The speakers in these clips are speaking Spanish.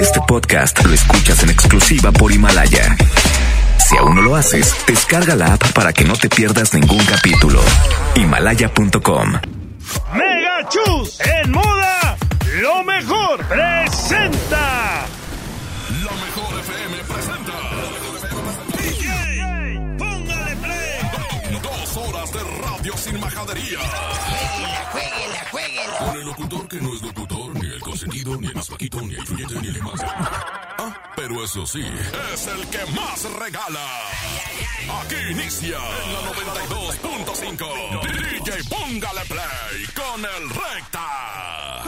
Este podcast lo escuchas en exclusiva por Himalaya. Si aún no lo haces, descarga la app para que no te pierdas ningún capítulo. Himalaya.com. Mega Chus en moda, lo mejor presenta. La mejor FM presenta. DJ, póngale play. Dos horas de radio sin majadería. Jueguela, jueguela. Con el locutor que no es locutor, consentido, ni el más flaquito, ni el influyente, ni el más. Ah, pero eso sí, es el que más regala. Aquí inicia en la 92.5. DJ Póngale Play con el Recta.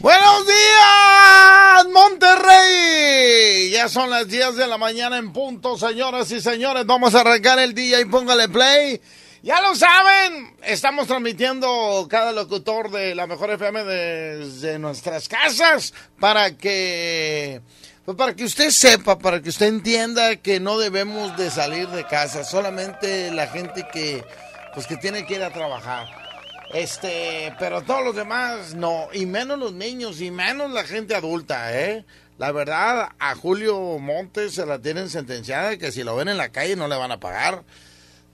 Buenos días, Monterrey. Ya son las 10 de la mañana en punto, señoras y señores. Vamos a arrancar el y póngale play. Ya lo saben, estamos transmitiendo cada locutor de la mejor FM desde nuestras casas para que pues para que usted sepa, para que usted entienda que no debemos de salir de casa, solamente la gente que pues que tiene que ir a trabajar. Este, pero todos los demás no, y menos los niños, y menos la gente adulta, ¿eh? La verdad, a Julio Montes se la tienen sentenciada que si lo ven en la calle no le van a pagar,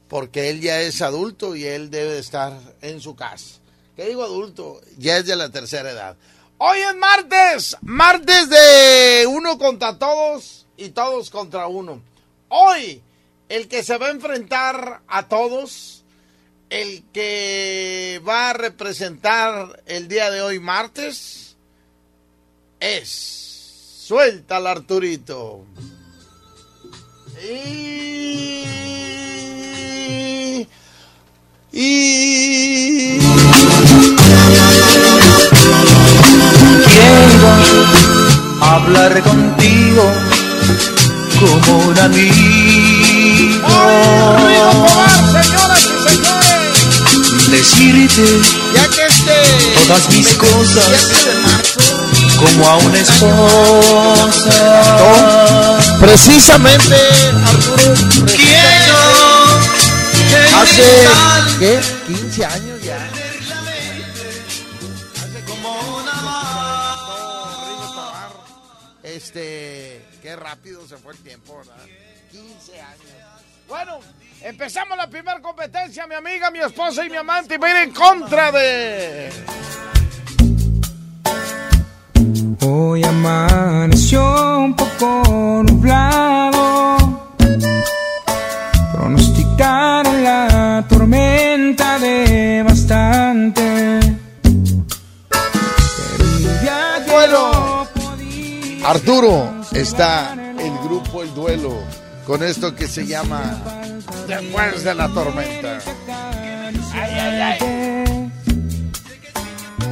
porque él ya es adulto y él debe de estar en su casa. ¿Qué digo adulto? Ya es de la tercera edad. Hoy es martes, martes de uno contra todos y todos contra uno. Hoy, el que se va a enfrentar a todos el que va a representar el día de hoy martes es suelta al Arturito y y Quiero hablar contigo como un amigo. Tobar, señoras y señores Decirte ya que este todas mis cosas 7 de marzo como a una esposa. precisamente Arturo Quiero hace ¿qué? 15 años ya Este, qué rápido se fue el tiempo, ¿verdad? 15 años. Bueno, empezamos la primera competencia, mi amiga, mi esposa y mi amante, y va a ir en contra de... Hoy amaneció un poco nublado. La tormenta de bastante. Bueno. Arturo, está el grupo El Duelo con esto que se llama Después de la tormenta.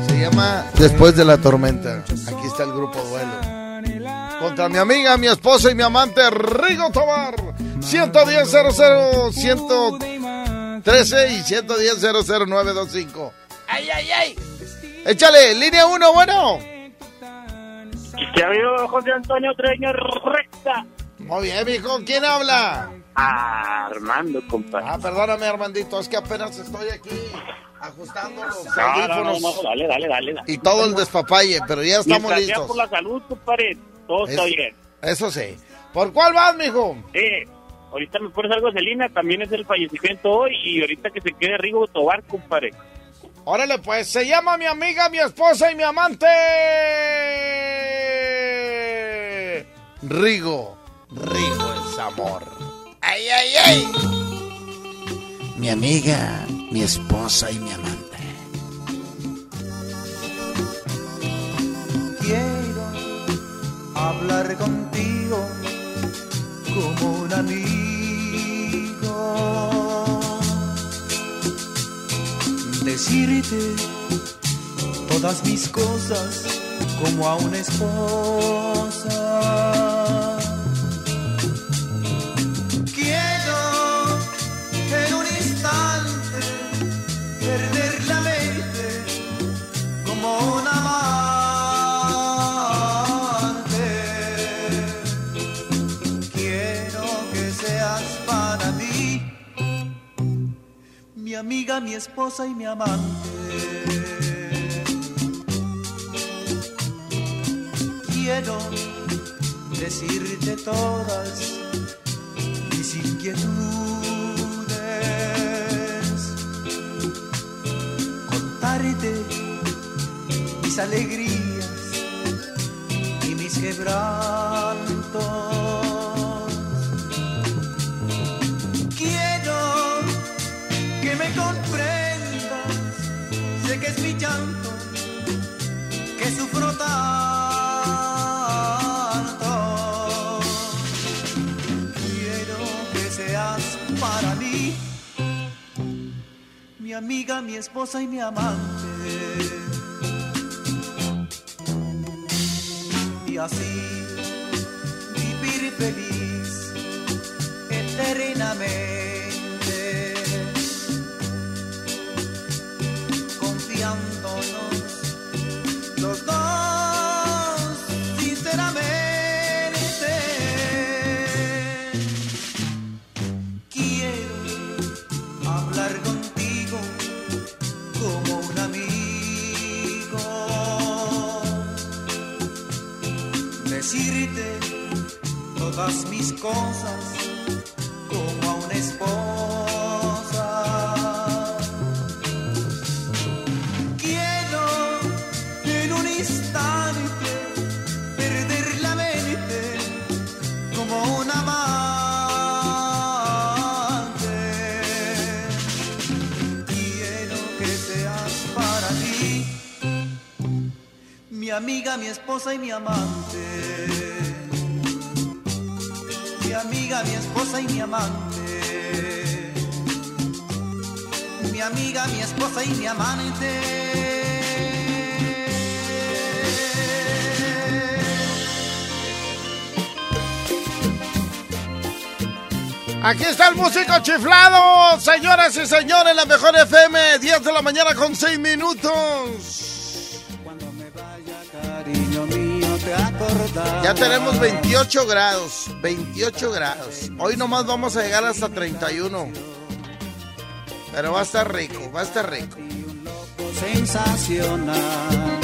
Se llama Después de la tormenta. Aquí está el grupo Duelo. Contra mi amiga, mi esposa y mi amante Rigo Tobar. 110 00 113 y 110 00925. ¡Ay, ay, ay! Échale, línea 1, bueno. ¿Qué ha habido José Antonio Treño Recta? Muy bien, mijo. ¿Quién habla? Armando, compadre. Ah, perdóname, Armandito, es que apenas estoy aquí ajustando los No, no, no, audífonos no, dale, dale, dale. dale. y todo el despapalle, pero ya estamos Mientras sea listos. por la salud, compadre, todo está Es- bien. Eso sí. ¿Por cuál vas, mijo? Eh, ahorita me pones algo de Celina, también es el fallecimiento hoy, y ahorita que se quede Rigo Tobar, compadre. Órale, pues, se llama mi amiga, mi esposa y mi amante. Rigo. Rigo es amor. ¡Ay, ay, ay! Mi amiga, mi esposa y mi amante. quiero hablar contigo como un amigo. Decirte todas mis cosas como a una esposa. Amiga, mi esposa y mi amante. quiero decirte todas mis inquietudes, contarte mis alegrías y mis quebrantos. Mi llanto, que sufro tanto. Quiero que seas para mí mi amiga, mi esposa y mi amante. Y así vivir feliz eternamente, todas mis cosas como a una esposa. Quiero en un instante perder la mente como un amante. Quiero que seas para mí mi amiga, mi esposa y mi amante. Amiga, mi esposa y mi amante. Mi amiga, mi esposa y mi amante. Aquí está el músico chiflado, señoras y señores, la mejor FM, 10 de la mañana con 6 minutos. Ya tenemos 28 grados, 28 grados. Hoy nomás vamos a llegar hasta 31. Pero va a estar rico, va a estar rico. sensacional,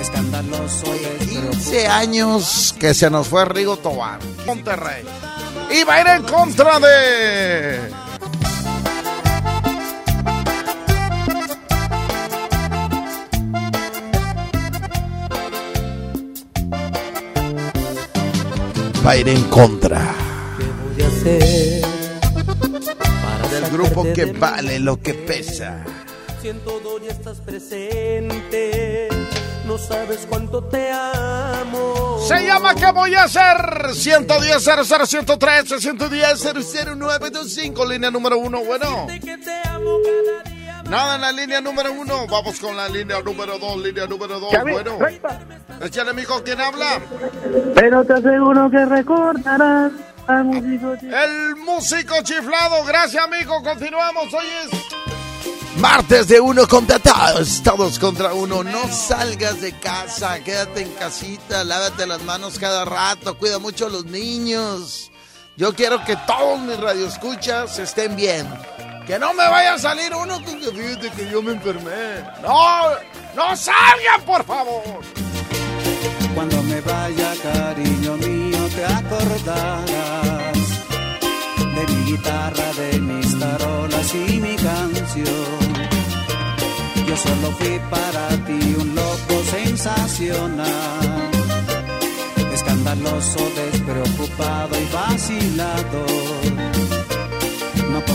escandaloso, 15 años que se nos fue Rigo Tobar, Monterrey. Y va a ir en contra de... Va a ir en contra voy a hacer para del grupo que de vale lo que pesa. Si en todo ya estás presente, no sabes cuánto te amo. Se llama ¿Qué voy a hacer? 110 00 113 110 00925 línea número uno. Bueno, Que te amo cada día. Nada en la línea número uno. Vamos con la línea número dos, línea número dos. Bueno, échale, mijo, ¿quién habla? Pero te aseguro que recordarás al músico. El músico chiflado. Gracias, amigo. Continuamos. Hoy es martes de uno contra todos. Todos contra uno. No salgas de casa. Quédate en casita. Lávate las manos cada rato. Cuida mucho a los niños. Yo quiero que todos mis radioescuchas estén bien. Que no me vaya a salir uno con que fíjate que yo me enfermé. No, no salgan, por favor. Cuando me vaya, cariño mío, te acordarás de mi guitarra, de mis tarolas y mi canción. Yo solo fui para ti un loco sensacional, escandaloso, despreocupado y vacilador.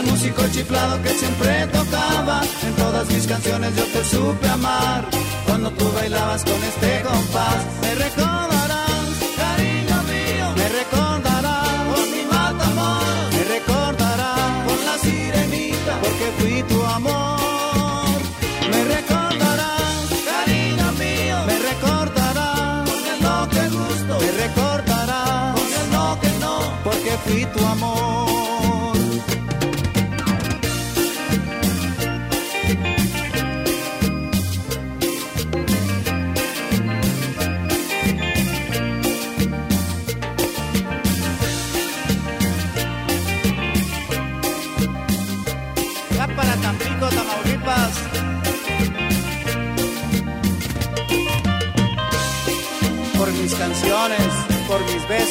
al músico chiflado que siempre tocaba. En todas mis canciones yo te supe amar cuando tú bailabas con este compás. Me recordarás,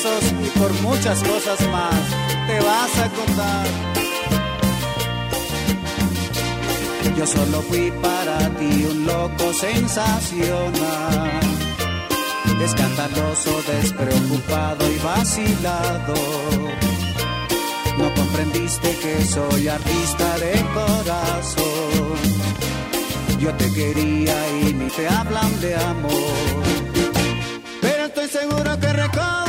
y por muchas cosas más te vas a contar. Yo solo fui para ti un loco sensacional, escandaloso, despreocupado y vacilado. No comprendiste que soy artista de corazón. Yo te quería y ni te hablan de amor. Pero estoy seguro que recordarás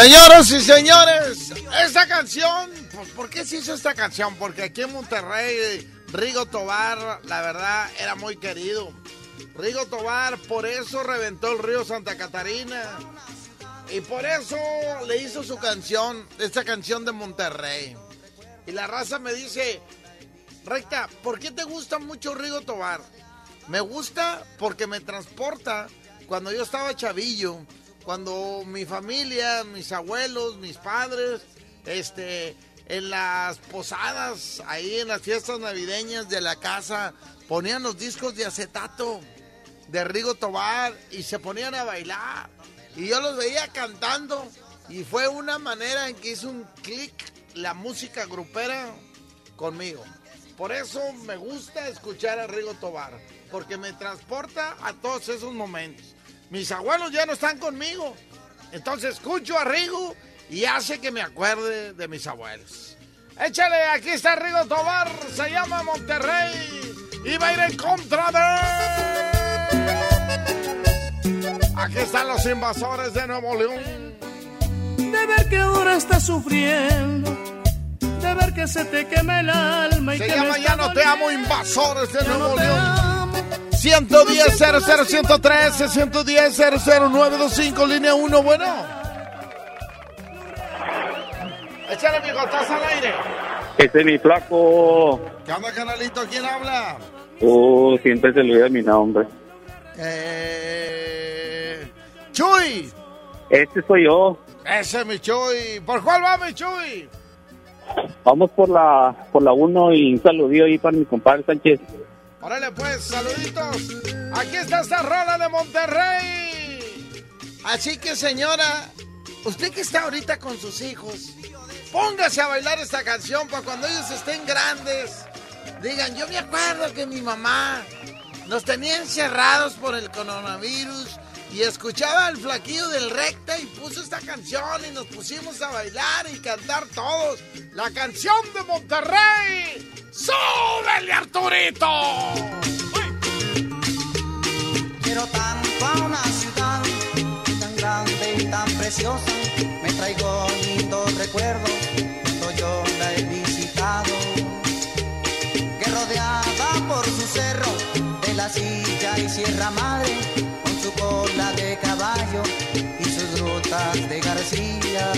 Señoras y señores, esta canción, pues ¿por qué se hizo esta canción? Porque aquí en Monterrey, Rigo Tobar, la verdad, era muy querido. Rigo Tobar, por eso reventó el río Santa Catarina. Y por eso le hizo su canción, esta canción de Monterrey. Y la raza me dice, Recta, ¿por qué te gusta mucho Rigo Tobar? Me gusta porque me transporta cuando yo estaba chavillo, cuando mi familia, mis abuelos, mis padres, este, en las posadas, ahí en las fiestas navideñas de la casa, ponían los discos de acetato de Rigo Tobar y se ponían a bailar. Y yo los veía cantando y fue una manera en que hizo un clic la música grupera conmigo. Por eso me gusta escuchar a Rigo Tobar, porque me transporta a todos esos momentos. Mis abuelos ya no están conmigo, entonces escucho a Rigo y hace que me acuerde de mis abuelos. Échale, aquí está Rigo Tobar, se llama Monterrey y va a ir en contra de... Aquí están los invasores de Nuevo León. De ver que ahora estás sufriendo, de ver que se te quema el alma y Se que llama me Ya no te amo, invasores de no Nuevo León. Amo. 110 00 113 110 00 925 línea 1, bueno. Échale, mijo, estás al aire. Ese es mi flaco. ¿Qué onda, canalito? ¿Quién habla? Uh, siempre se olvida mi nombre. Eh... Chuy. Este soy yo. Ese es mi Chuy. ¿Por cuál va mi Chuy? Vamos por la por la 1 y un saludillo ahí para mi compadre Sánchez. Órale pues, saluditos. Aquí está esta rola de Monterrey. Así que señora, usted que está ahorita con sus hijos, póngase a bailar esta canción para cuando ellos estén grandes. Digan, yo me acuerdo que mi mamá nos tenía encerrados por el coronavirus y escuchaba al flaquillo del recta y puso esta canción y nos pusimos a bailar y cantar todos. La canción de Monterrey. ¡Súbele, Arturito! Quiero tanto a una ciudad tan grande y tan preciosa. Me traigo lindos recuerdos, cuando yo la he visitado. Que rodeada por su cerro de la silla y Sierra Madre, su cola de caballo y sus rutas de García.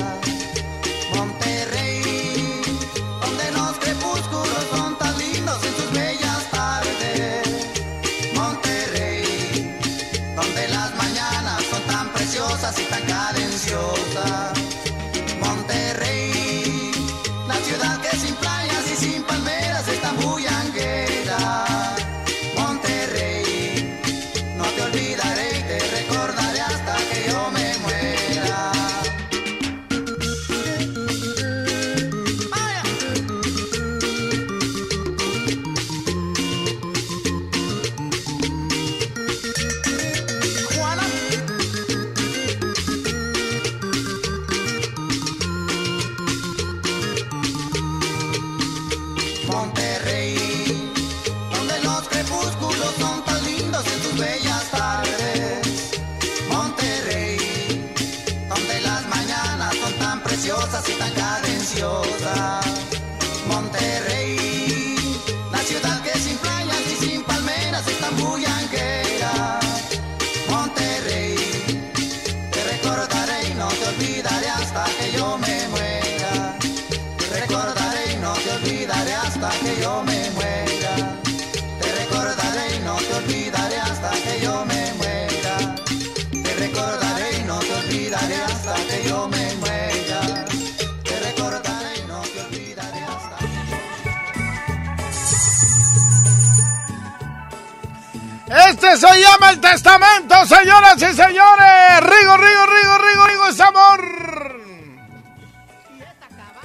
Este se llama el testamento, señoras y señores. Rigo, Rigo, Rigo, Rigo, Rigo es amor.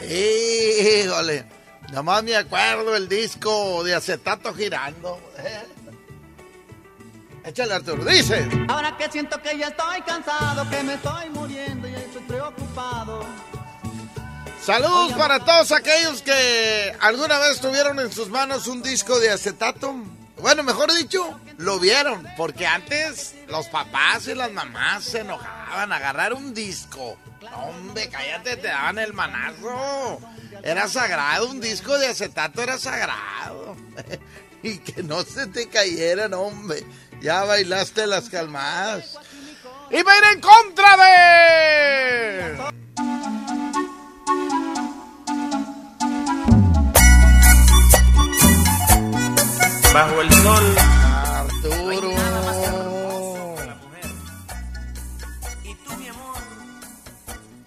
Híjole, nomás me acuerdo el disco de acetato girando. Échale Arturo, dice. Ahora que siento que ya estoy cansado, que me estoy muriendo y estoy preocupado. Saludos para todos aquellos que alguna vez tuvieron en sus manos un disco de acetato. Bueno, mejor dicho, lo vieron, porque antes los papás y las mamás se enojaban a agarrar un disco. Hombre, cállate, te daban el manazo. Era sagrado, un disco de acetato era sagrado. y que no se te cayeran, hombre. Ya bailaste las calmadas. Y va a en contra de... Bajo el sol. Arturo. Y tú, mi amor,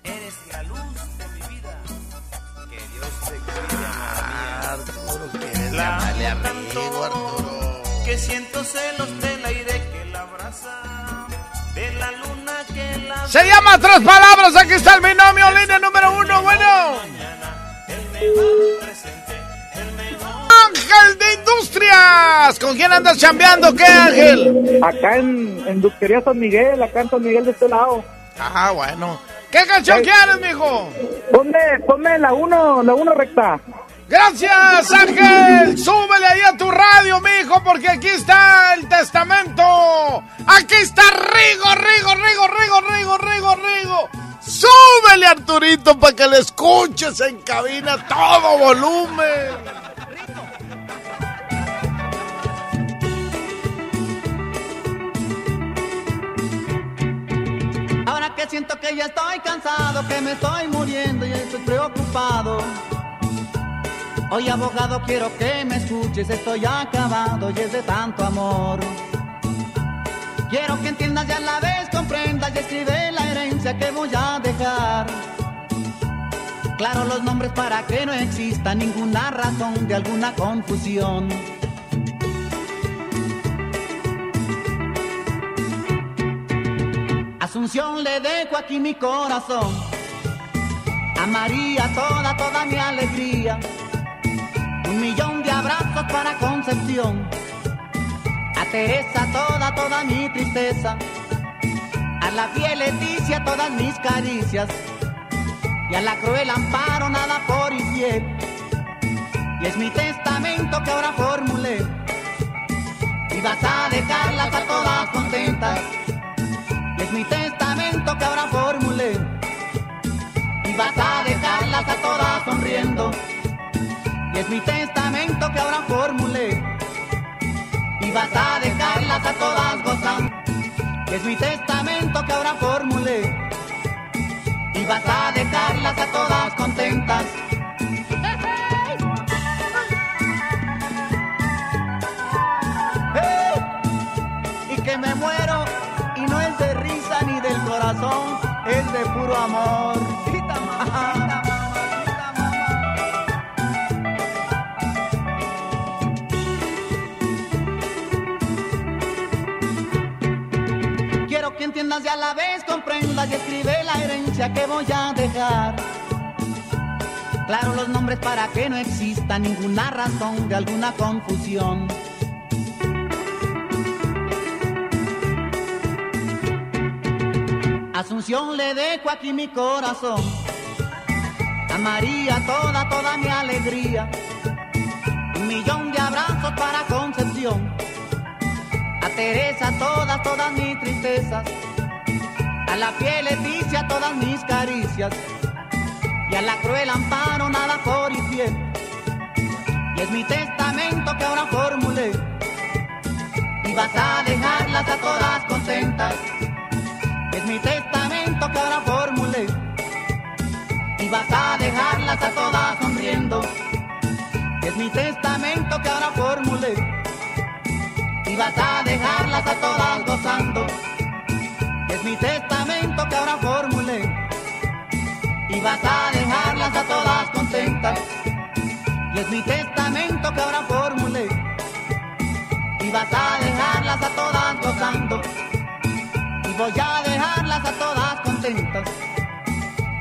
eres la luz de mi vida. Que Dios te cuide, Arturo, quieres La llamarle amo amigo, Arturo. Que siento celos del aire que la abraza. De la luna que la Se llama Tres Palabras, aquí está el binomio, línea número uno, bueno. Ángel de Industrias, ¿con quién andas chambeando? ¿Qué, Ángel? Acá en, en Ductería San Miguel, acá en San Miguel de este lado. Ah, bueno. ¿Qué canción Hey. quieres, mijo? Ponme, ponme la uno, la uno recta. Gracias, Ángel. Súbele ahí a tu radio, mijo, porque aquí está el testamento. Aquí está Rigo, Rigo, Rigo, Rigo, Rigo, Rigo, Rigo. Súbele, Arturito, para que le escuches en cabina todo volumen. Ahora que siento que ya estoy cansado, que me estoy muriendo y estoy preocupado. Hoy abogado quiero que me escuches, estoy acabado y es de tanto amor. Quiero que entiendas y a la vez comprendas y escribe la herencia que voy a dejar. Claro los nombres para que no exista ninguna razón de alguna confusión. Asunción le dejo aquí mi corazón. A María toda, toda mi alegría. Un millón de abrazos para Concepción. A Teresa toda, toda mi tristeza. A la fiel Leticia todas mis caricias. Y a la cruel amparo nada por infiel. Y es mi testamento que ahora formulé. Y vas a dejarlas a todas contentas. Es mi testamento que ahora formulé. Y vas a dejarlas a todas sonriendo. Es mi testamento que ahora formulé. Y vas a dejarlas a todas gozando. Es mi testamento que ahora formulé. Y vas a dejarlas a todas contentas. De puro amor. Quiero que entiendas y a la vez comprendas y escribe la herencia que voy a dejar. Claro los nombres para que no exista ninguna razón de alguna confusión. Asunción le dejo aquí mi corazón. A María toda, toda mi alegría. Un millón de abrazos para Concepción. A Teresa todas, todas mis tristezas. A la fiel Leticia todas mis caricias. Y a la cruel amparo nada por infiel. Y es mi testamento que ahora formulé. Y vas a dejarlas a todas contentas. Mi testamento que ahora formulé. Y vas a dejarlas a todas sonriendo. es mi testamento que ahora formulé y vas a dejarlas a todas gozando. Es mi testamento que ahora formulé y vas a dejarlas a todas contentas. Y es mi testamento que ahora formulé y vas a dejarlas a todas gozando. Voy a dejarlas a todas contentas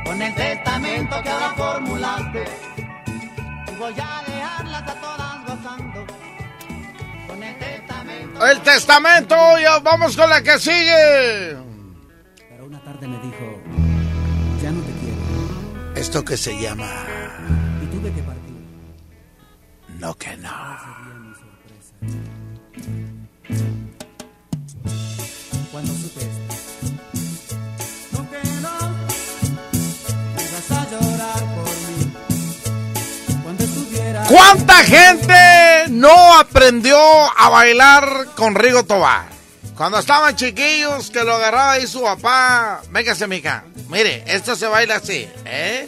con el testamento que ahora formulaste. Y voy a dejarlas a todas gozando. Con el testamento. El testamento, ya vamos con la que sigue. Pero una tarde me dijo, ya no te quiero. Esto que se llama Y tuve que partir. No que no. ¿Cuánta gente no aprendió a bailar con Rigo Tobar? Cuando estaban chiquillos, que lo agarraba ahí su papá. Véngase, mica. Mire, esto se baila así, ¿eh?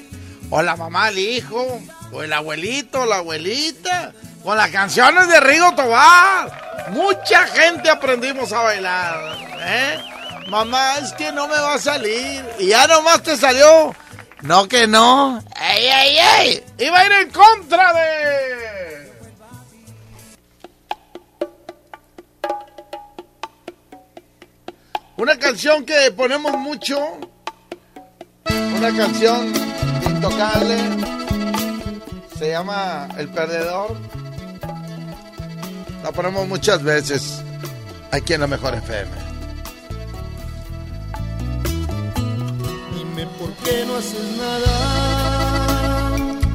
O la mamá, el hijo, o el abuelito, la abuelita. Con las canciones de Rigo Tobar. Mucha gente aprendimos a bailar, ¿eh? Mamá, es que no me va a salir. Y ya nomás te salió. No que no. ¡Ey, ey, ey! Iba a ir en contra de. Una canción que ponemos mucho. Una canción intocable. Se llama El Perdedor. La ponemos muchas veces aquí en la Mejor FM. Dime por qué no haces nada.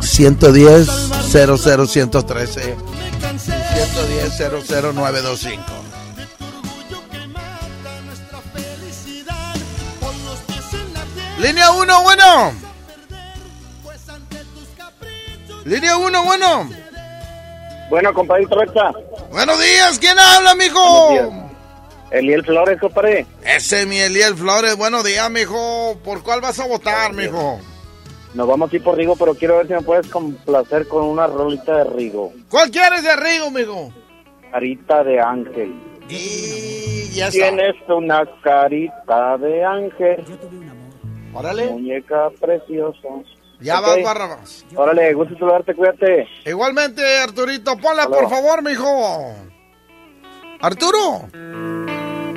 110 00113 Me cansé 110 00925 nuestra felicidad. Pon los pies en la tierra. Línea 1, bueno. Línea 1, bueno. Bueno, compadrito Recta. Buenos días, ¿quién habla, mijo? Eliel Flores, compadre. Ese es mi Eliel Flores. Buenos días, mijo. ¿Por cuál vas a votar, mijo? Nos vamos a ir por Rigo, pero quiero ver si me puedes complacer con una rolita de Rigo. ¿Cuál quieres de Rigo, mijo? Carita de ángel. Y ya está. Tienes una carita de ángel. Órale. Muñeca preciosa. Ya Ok. vas, Barrabás. Órale, gusto saludarte, cuídate. Igualmente, Arturito, ponla, por favor, mijo. Arturo.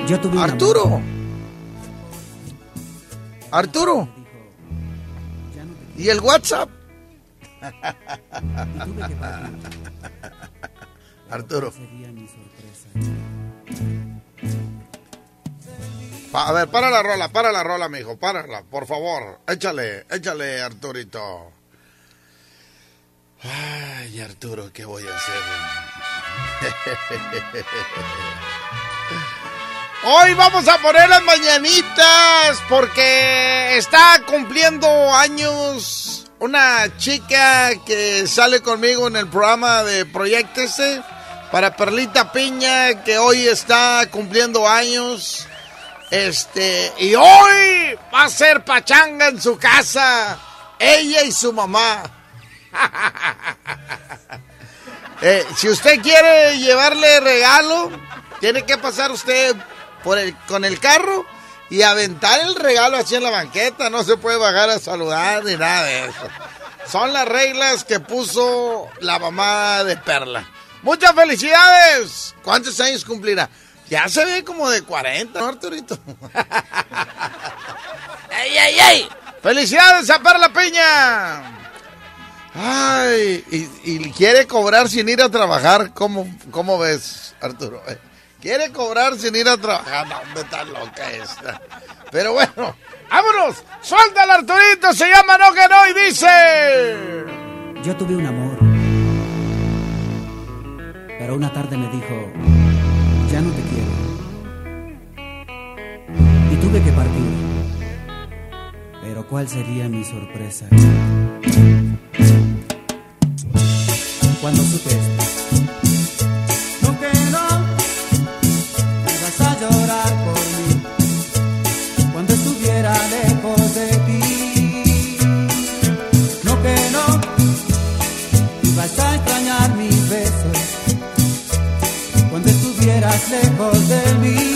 Yo tuve un Arturo. Arturo. ¿Y el WhatsApp? Arturo. Pa- a ver, para la rola, para la rola, mijo, párala, por favor. Échale, échale, Arturito. Ay, Arturo, ¿qué voy a hacer? Hoy vamos a poner las mañanitas porque está cumpliendo años una chica que sale conmigo en el programa de Proyectese para Perlita Piña que hoy está cumpliendo años. Este, y hoy va a ser pachanga en su casa, ella y su mamá. Eh, si usted quiere llevarle regalo, tiene que pasar usted por el, con el carro y aventar el regalo así en la banqueta. No se puede bajar a saludar ni nada de eso. Son las reglas que puso la mamá de Perla. Muchas felicidades. ¿Cuántos años cumplirá? Ya se ve como de 40, ¿no, Arturito? ¡Ey, ey, ey! ¡Felicidades a Perla Piña! Ay, y, y quiere cobrar sin ir a trabajar. ¿Cómo, cómo ves, Arturo? Quiere cobrar sin ir a trabajar. No, hombre, está loca esta. Pero bueno, vámonos. Suéltala, Arturito. Se llama No que y dice... Yo tuve un amor. Pero una tarde me dijo, ya no te quiero. Y tuve que partir. Pero ¿cuál sería mi sorpresa? Cuando supe estuvieras lejos de mí.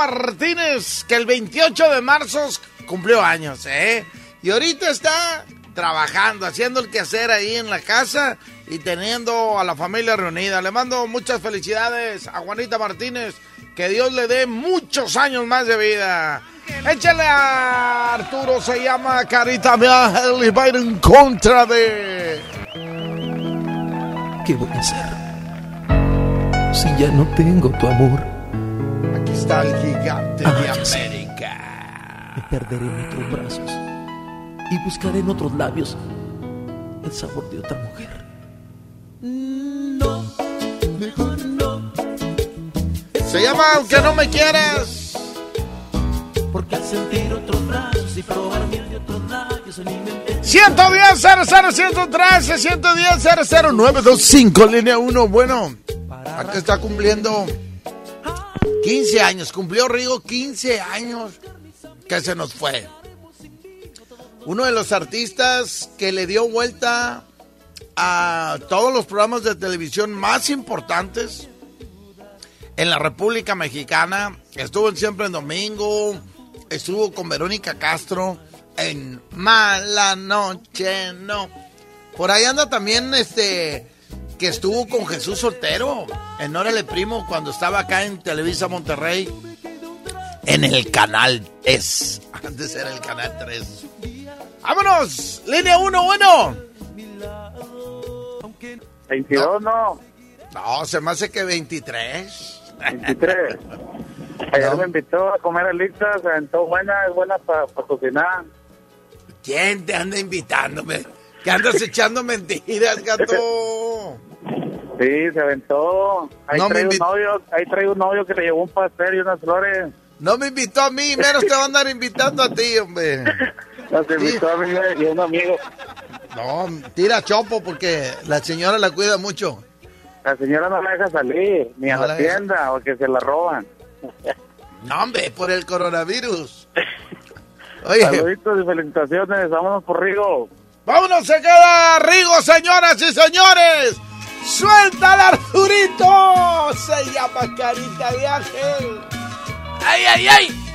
Martínez, que el 28 de marzo cumplió años, ¿eh? Y ahorita está trabajando, haciendo el quehacer ahí en la casa y teniendo a la familia reunida. Le mando muchas felicidades a Juanita Martínez. Que Dios le dé muchos años más de vida. Échale a Arturo, se llama Carita Ángel y va a ir en contra de... ¿Qué voy a hacer? Si ya no tengo tu amor, está el gigante Ah, de. América. me perderé en otros brazos y buscaré en otros labios el sabor de otra mujer. No, mejor no. Se llama Aunque no me quieras. Porque al sentir otros brazos y probar miel de otros labios en mi mente 110 00 113 110 00925 línea 1. Bueno, acá está cumpliendo 15 años. Cumplió Rigo 15 años que se nos fue. Uno de los artistas que le dio vuelta a todos los programas de televisión más importantes en la República Mexicana. Estuvo Siempre en Domingo, estuvo con Verónica Castro en Mala Noche, no. Por ahí anda también este que estuvo con Jesús Soltero en Órale Primo cuando estaba acá en Televisa Monterrey en el canal Es. Antes era el canal 3. ¡Vámonos! Línea 1, bueno. 22, no. No, se me hace que 23. 23. Ayer me invitó a comer alitas, se aventó buena, es buena para cocinar. ¿Quién te anda invitándome? Que andas echando mentiras, gato. Sí, se aventó. Ahí, No trae un novio, ahí trae un novio que le llevó un pastel y unas flores. No me invitó a mí, menos te va a andar invitando a ti, hombre. Nos invitó a mí y a un amigo. No, tira chopo porque la señora la cuida mucho. La señora no la deja salir, ni a la la deja. tienda, porque se la roban. No, hombre, por el coronavirus. Oye, Saluditos y felicitaciones, vámonos por Rigo. vámonos, se queda Rigo, señoras y señores. ¡Suéltala, Arturito! Se llama Carita de Ángel. ¡Ay, ay, ay!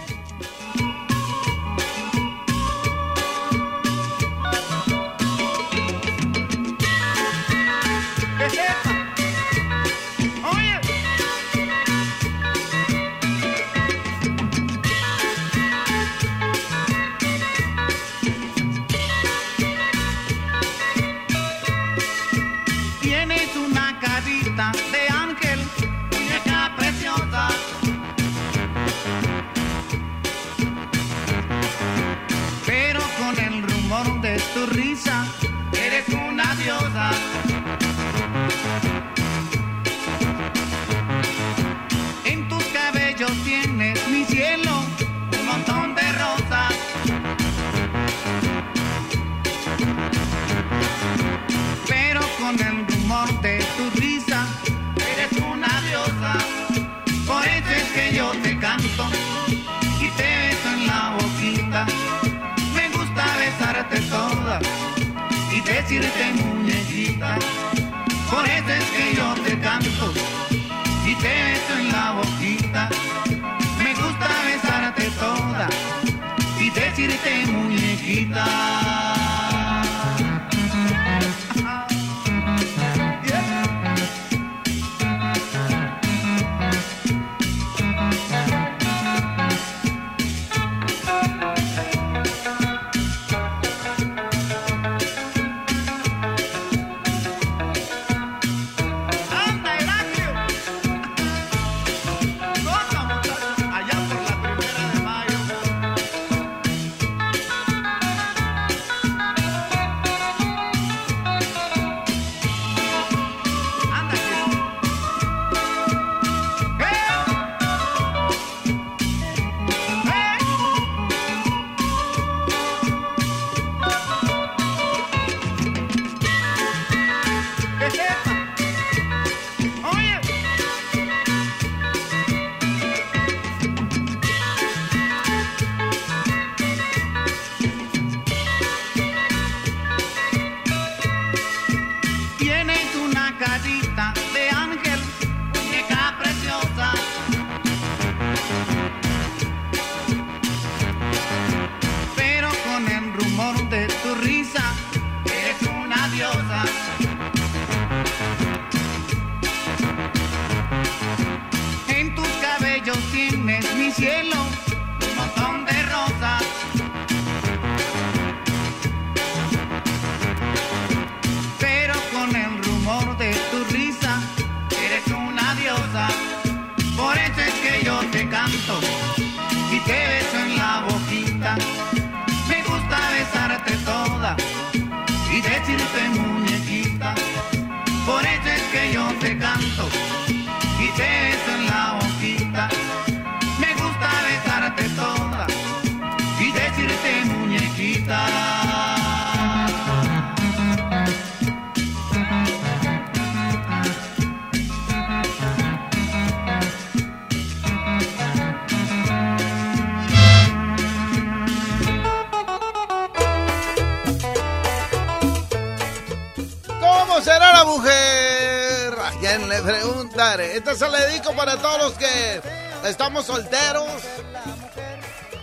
Esta se le dedico para todos los que estamos solteros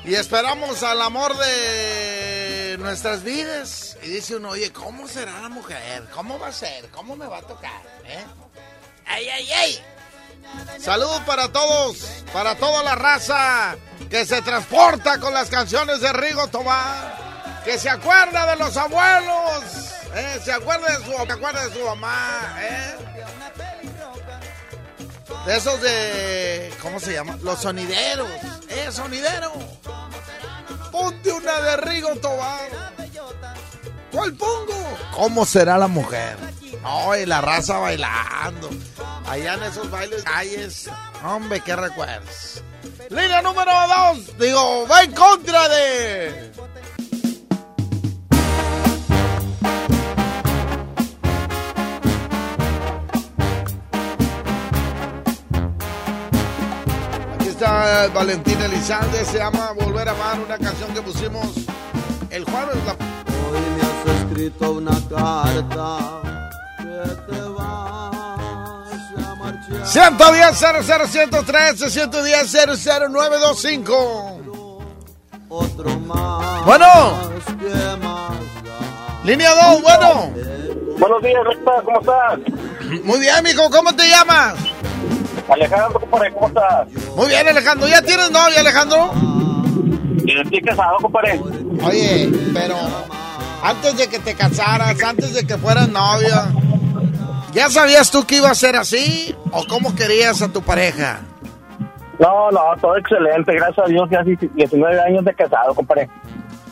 y esperamos al amor de nuestras vidas. Y dice uno, oye, ¿cómo será la mujer? ¿Cómo va a ser? ¿Cómo me va a tocar? ¿Eh? ¡Ay, ay, ay! Saludos para todos, para toda la raza que se transporta con las canciones de Rigo Tobar, que se acuerda de los abuelos, ¿eh? se acuerda de su, se acuerda de su mamá, ¿eh? De esos de, ¿cómo se llama? Los sonideros, ¿eh? Sonidero. Ponte una de Rigo Tobar. ¿Cuál pongo? ¿Cómo será la mujer? Ay, la raza bailando. Allá en esos bailes calles. Hombre, qué recuerdos. Línea número dos. Digo, va en contra de. Está Valentín Elizalde. Se llama Volver a Amar, una canción que pusimos el jueves. La... Hoy me has escrito una carta que te va 110 00 113 110 00925 Bueno. Línea 2, bueno. Buenos días, Recta, ¿cómo estás? Muy bien, mijo, ¿cómo te llamas? Alejandro, compadre, ¿cómo estás? Muy bien, Alejandro. ¿Ya tienes novia, Alejandro? Y estoy casado, compadre. Oye, pero antes de que te casaras, antes de que fueras novia, ¿ya sabías tú que iba a ser así? ¿O cómo querías a tu pareja? No, no, todo excelente, gracias a Dios, ya hace 19 años de casado, compadre.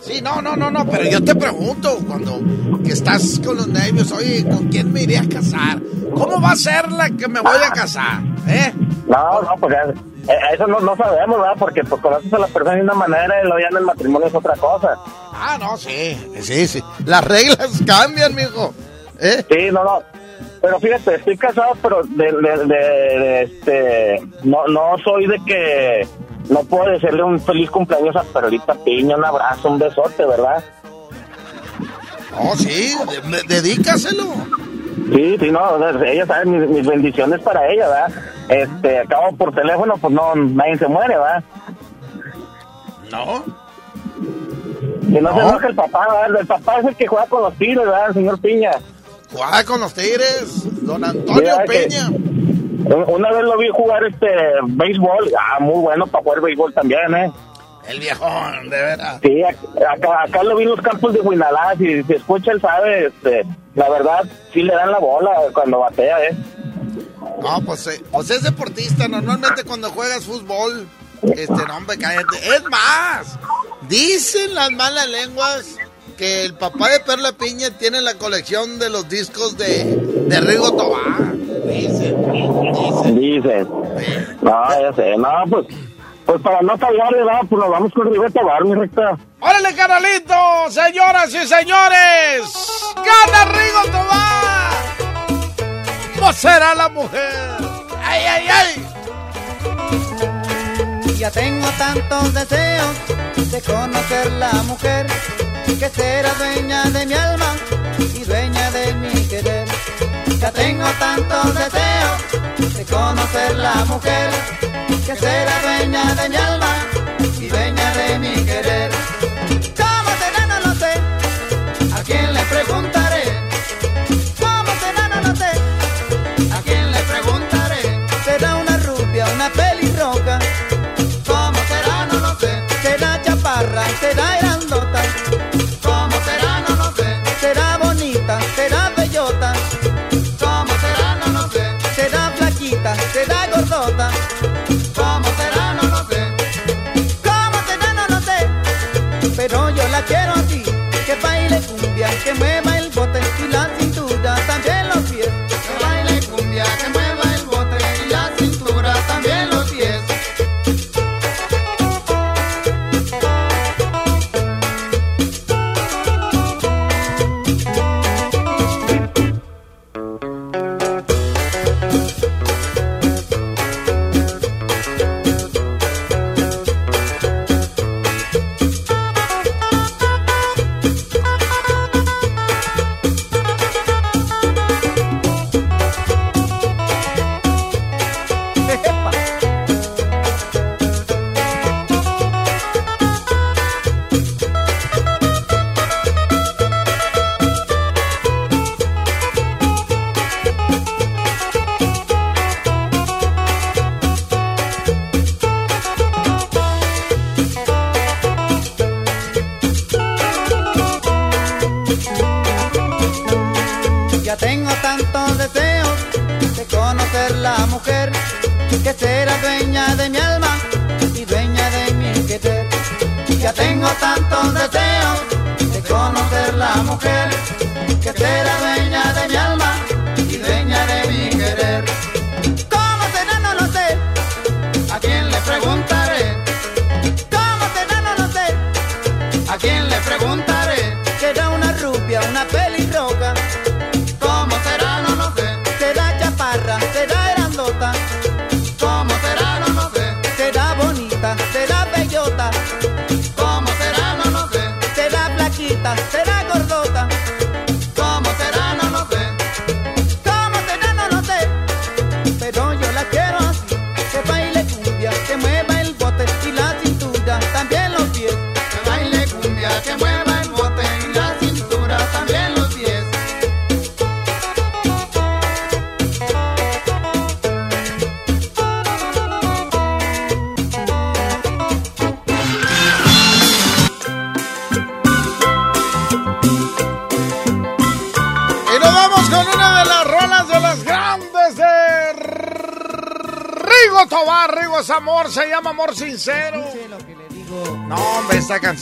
Sí, no, no, no, no, pero yo te pregunto, cuando que estás con los nervios, oye, ¿con quién me iría a casar? ¿Cómo va a ser la que me voy a casar? ¿Eh? No, no, pues ya, eh, eso no, no sabemos, ¿verdad? Porque pues conoces a la persona de una manera y luego ya en el matrimonio es otra cosa. Ah, no, sí, sí, sí. Las reglas cambian, mijo. ¿Eh? Sí, no, no. Pero fíjate, estoy casado, pero de, de, de- de, este, no, no soy de que no puedo decirle un feliz cumpleaños a Perlita Piña, un abrazo, un besote, ¿verdad? Oh, sí, dedícaselo. Sí, sí, no, ella sabe mis, mis bendiciones para ella, ¿verdad? Este, acabo por teléfono, pues no, nadie se muere, ¿verdad? No. Que no, se enoje el papá, ¿verdad? El papá es el que juega con los tigres, ¿verdad? Señor Piña. Juega con los Tigres, don Antonio Mira que- Peña. Una vez lo vi jugar este béisbol, ah, muy bueno para jugar béisbol también, ¿eh? El viejón, de veras. Sí, ac- acá, acá lo vi en los campos de Huinalá, si se escucha él sabe, este, la verdad, sí le dan la bola cuando batea, ¿eh? No, pues, eh, pues es deportista. Normalmente cuando juegas fútbol, este, no, hombre, cállate. Es más, dicen las malas lenguas que el papá de Perla Piña tiene la colección de los discos de, de Rigo Tobar. Dicen, Dicen. No, ya sé, no, pues, pues para no fallar, ¿verdad? Pues nos vamos con Rigo Tobar, mi recta. ¡Órale, canalito! Señoras y señores, ¡gana Rigo Tobar! ¿Cómo será la mujer? ¡Ay, ay, ay! Ya tengo tantos deseos de conocer la mujer que será dueña de mi alma y dueña de mi Ya tengo tantos deseos de conocer la mujer que será dueña de mi alma y dueña de mi querer. ¿Cómo será? No lo sé. ¿A quién le preguntaré? ¿Cómo será? No lo sé. ¿A quién le preguntaré? ¿Será una rubia, una pelirroja? ¿Cómo será? No lo sé. ¿Será chaparra? ¿Será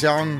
hombre,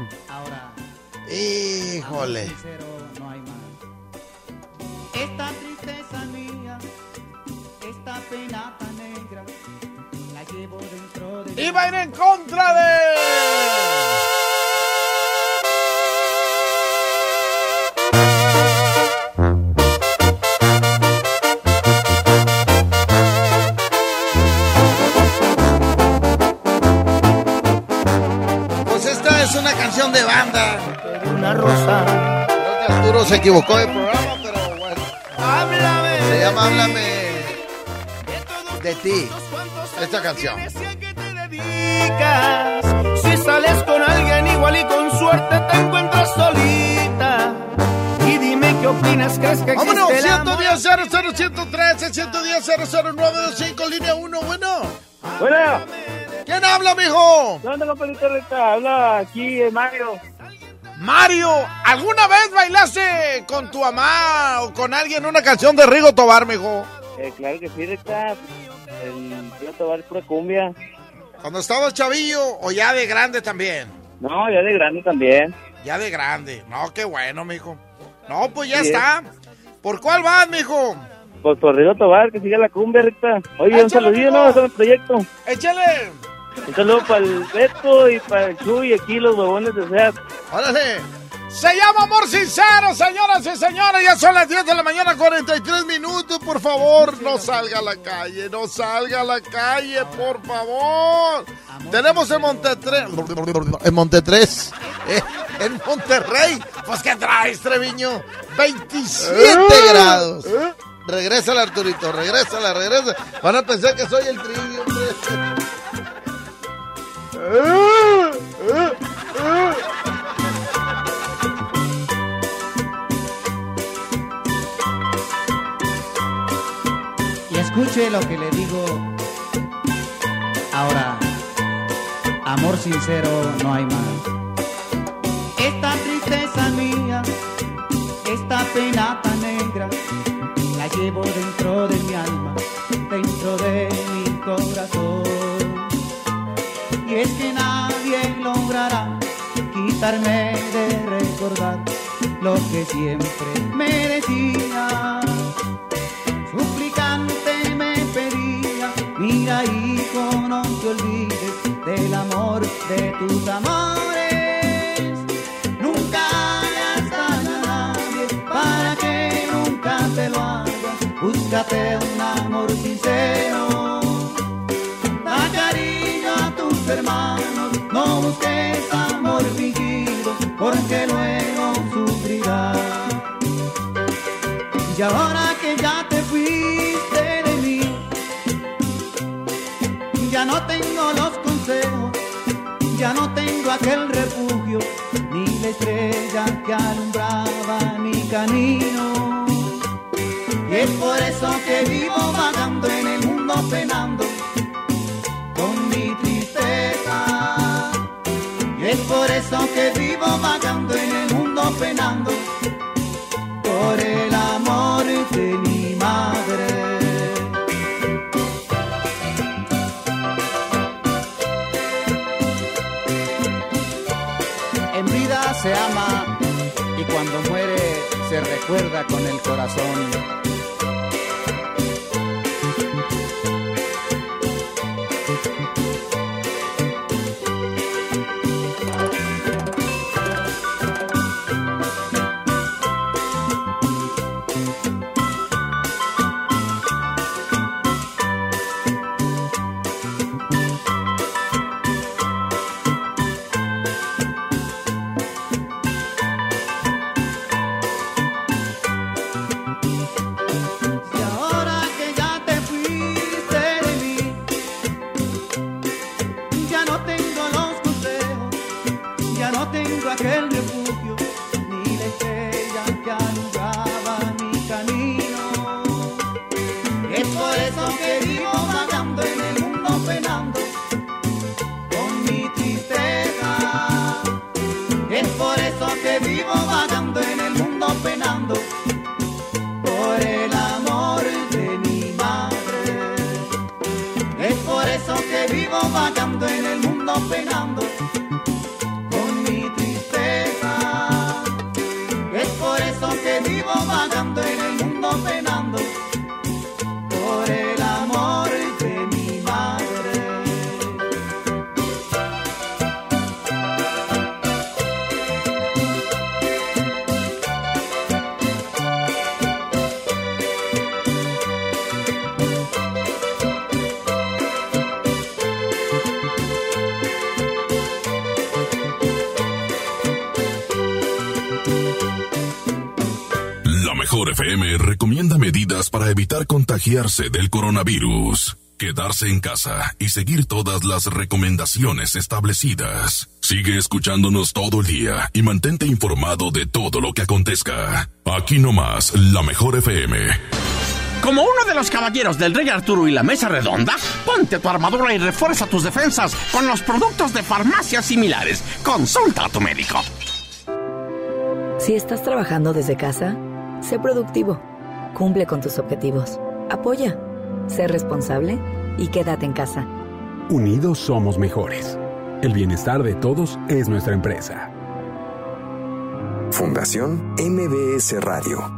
equivocó de programa, pero bueno. Háblame. Se llama Háblame de ti. Esta canción. dedicas. Si sales con alguien igual y con suerte te encuentras solita. Y dime qué opinas, crees que Vámonos, el amor? 110 00 113 110 00925 línea 1, bueno. Bueno. ¿Quién habla, mijo? ¿Dónde, Rita? Habla aquí eh, Mario. Mario, ¿alguna vez bailaste con tu mamá o con alguien una canción de Rigo Tobar, mijo? Eh, claro que sí, Rita. El tío Tobar pura cumbia. ¿Cuando estabas chavillo o ya de grande también? No, ya de grande también. Ya de grande. No, qué bueno, mijo. No, pues ya Sí, está. ¿Por cuál vas, mijo? Pues por Río Tobar, que siga la cumbia, Rita. Oye, un saludillo. ¿no? El proyecto. Échale. Un saludo para el Beto y para el Chuy, aquí los huevones de SEAT. Órale. Se llama Amor Sincero, señoras y señores. Ya son las 10 de la mañana, 43 minutos. Por favor, no salga a la calle. No salga a la calle, por favor. Tenemos en Montetre... En Montetres. eh, en Monterrey. Pues, ¿qué traes, Treviño? 27 grados. Regrésala, Arturito. Regrésala, regresa. Van a pensar que soy el trillo, escuche lo que le digo. Ahora, amor sincero no hay más. Esta tristeza mía, esta pena tan negra, la llevo dentro de mi alma, dentro de mi corazón. Y es que nadie logrará quitarme de recordar lo que siempre me decía de tus amores. Nunca daño a nadie para que nunca te lo hagas. Búscate un amor sincero, da cariño a tus hermanos, no busques amor fingido, porque luego sufrirás. Y ahora aquel refugio, ni la estrella que alumbraba mi camino. Y es por eso que vivo vagando en el mundo penando con mi tristeza. Y es por eso que vivo vagando en el mundo penando por el se recuerda con el corazón. Para evitar contagiarse del coronavirus. Quedarse en casa y seguir todas las recomendaciones establecidas. Sigue escuchándonos todo el día y mantente informado de todo lo que acontezca. Aquí nomás, la mejor FM. Como uno de los caballeros del Rey Arturo y la Mesa Redonda, ponte tu armadura y refuerza tus defensas con los productos de farmacias similares. Consulta a tu médico. Si estás trabajando desde casa, sé productivo, cumple con tus objetivos, apoya, sé responsable y quédate en casa. Unidos somos mejores. El bienestar de todos es nuestra empresa. Fundación MBS Radio.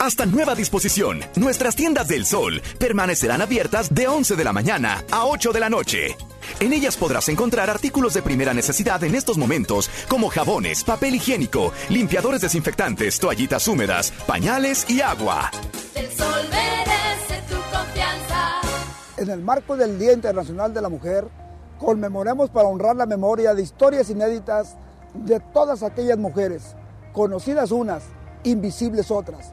Hasta nueva disposición, nuestras tiendas del sol permanecerán abiertas de 11 de la mañana a 8 de la noche. En ellas podrás encontrar artículos de primera necesidad en estos momentos, como jabones, papel higiénico, limpiadores desinfectantes, toallitas húmedas, pañales y agua. El sol merece tu confianza. En el marco del Día Internacional de la Mujer, conmemoremos para honrar la memoria de historias inéditas de todas aquellas mujeres, conocidas unas, invisibles otras,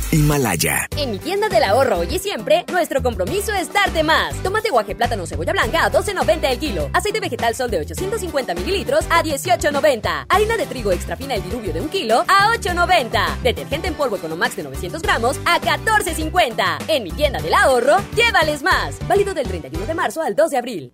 Himalaya. En mi tienda del ahorro hoy y siempre, nuestro compromiso es darte más. Tomate guaje, plátano, cebolla blanca a 12.90 el kilo. Aceite vegetal sol de 850 mililitros a 18.90. Harina de trigo extra fina el diluvio de un kilo a 8.90. Detergente en polvo Economax de 900 gramos a 14.50. En mi tienda del ahorro, llévales más. Válido del 31 de marzo al 2 de abril.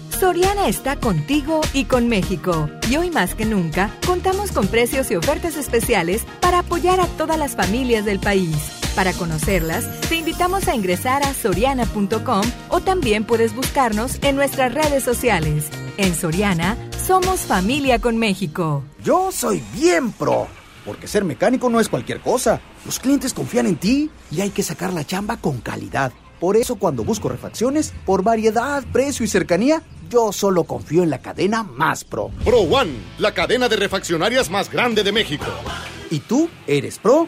Soriana está contigo y con México. Y hoy más que nunca, contamos con precios y ofertas especiales para apoyar a todas las familias del país. Para conocerlas, te invitamos a ingresar a soriana.com o también puedes buscarnos en nuestras redes sociales. En Soriana, somos familia con México. Yo soy bien pro, porque ser mecánico no es cualquier cosa. Los clientes confían en ti y hay que sacar la chamba con calidad. Por eso cuando busco refacciones, por variedad, precio y cercanía, yo solo confío en la cadena más pro. Pro One, la cadena de refaccionarias más grande de México. ¿Y tú eres pro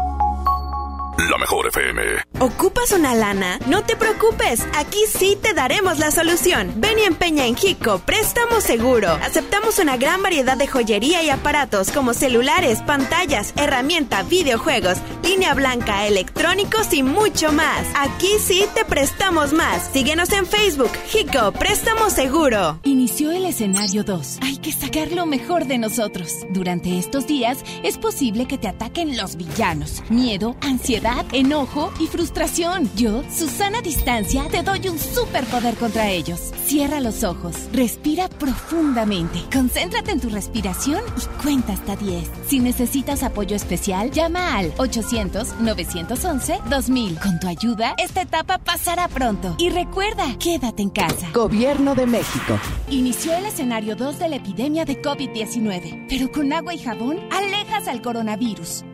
La mejor FM. ¿Ocupas una lana? No te preocupes, aquí sí te daremos la solución. Ven y empeña en Hico, préstamo seguro. Aceptamos una gran variedad de joyería y aparatos como celulares, pantallas, herramienta, videojuegos, línea blanca, electrónicos y mucho más. Aquí sí te prestamos más. Síguenos en Facebook, Hico, préstamo seguro. Inició el escenario 2. Hay que sacar lo mejor de nosotros. Durante estos días es posible que te ataquen los villanos. Miedo, ansiedad, enojo y frustración. Yo, Susana Distancia, te doy un superpoder contra ellos. Cierra los ojos, respira profundamente, concéntrate en tu respiración y cuenta hasta 10. Si necesitas apoyo especial, llama al 800-911-2000. Con tu ayuda, esta etapa pasará pronto. Y recuerda, quédate en casa. Gobierno de México. Inició el escenario 2 de la epidemia de COVID-19, pero con agua y jabón alejas al coronavirus.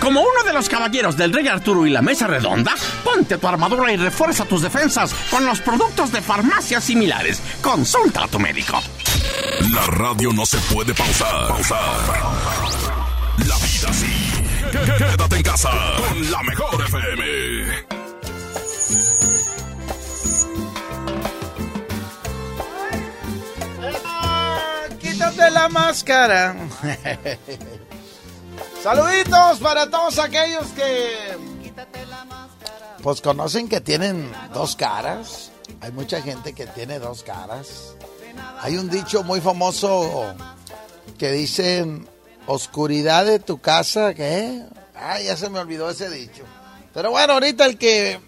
Como uno de los caballeros del Rey Arturo y la Mesa Redonda, ponte tu armadura y refuerza tus defensas con los productos de farmacias similares. Consulta a tu médico. La radio no se puede pausar. Pausar. La vida sí. Quédate en casa con la mejor FM. Quítate la máscara. Saluditos para todos aquellos que pues conocen que tienen dos caras. Hay mucha gente que tiene dos caras. Hay un dicho muy famoso que dice oscuridad de tu casa, ¿qué? Ay, ya se me olvidó ese dicho. Pero bueno, ahorita el que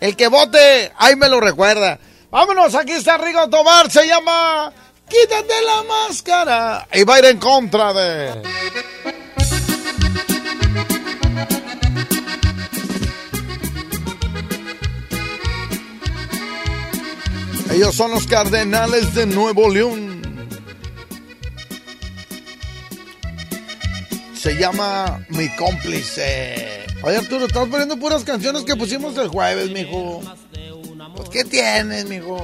el que vote, ahí me lo recuerda. Vámonos, aquí está Rigo Tomar, se llama Quítate la máscara. Y va a ir en contra de Ellos son los Cardenales de Nuevo León. Se llama Mi cómplice. Oye Arturo, estás poniendo puras canciones que pusimos el jueves, mijo. Pues ¿qué tienes, mijo?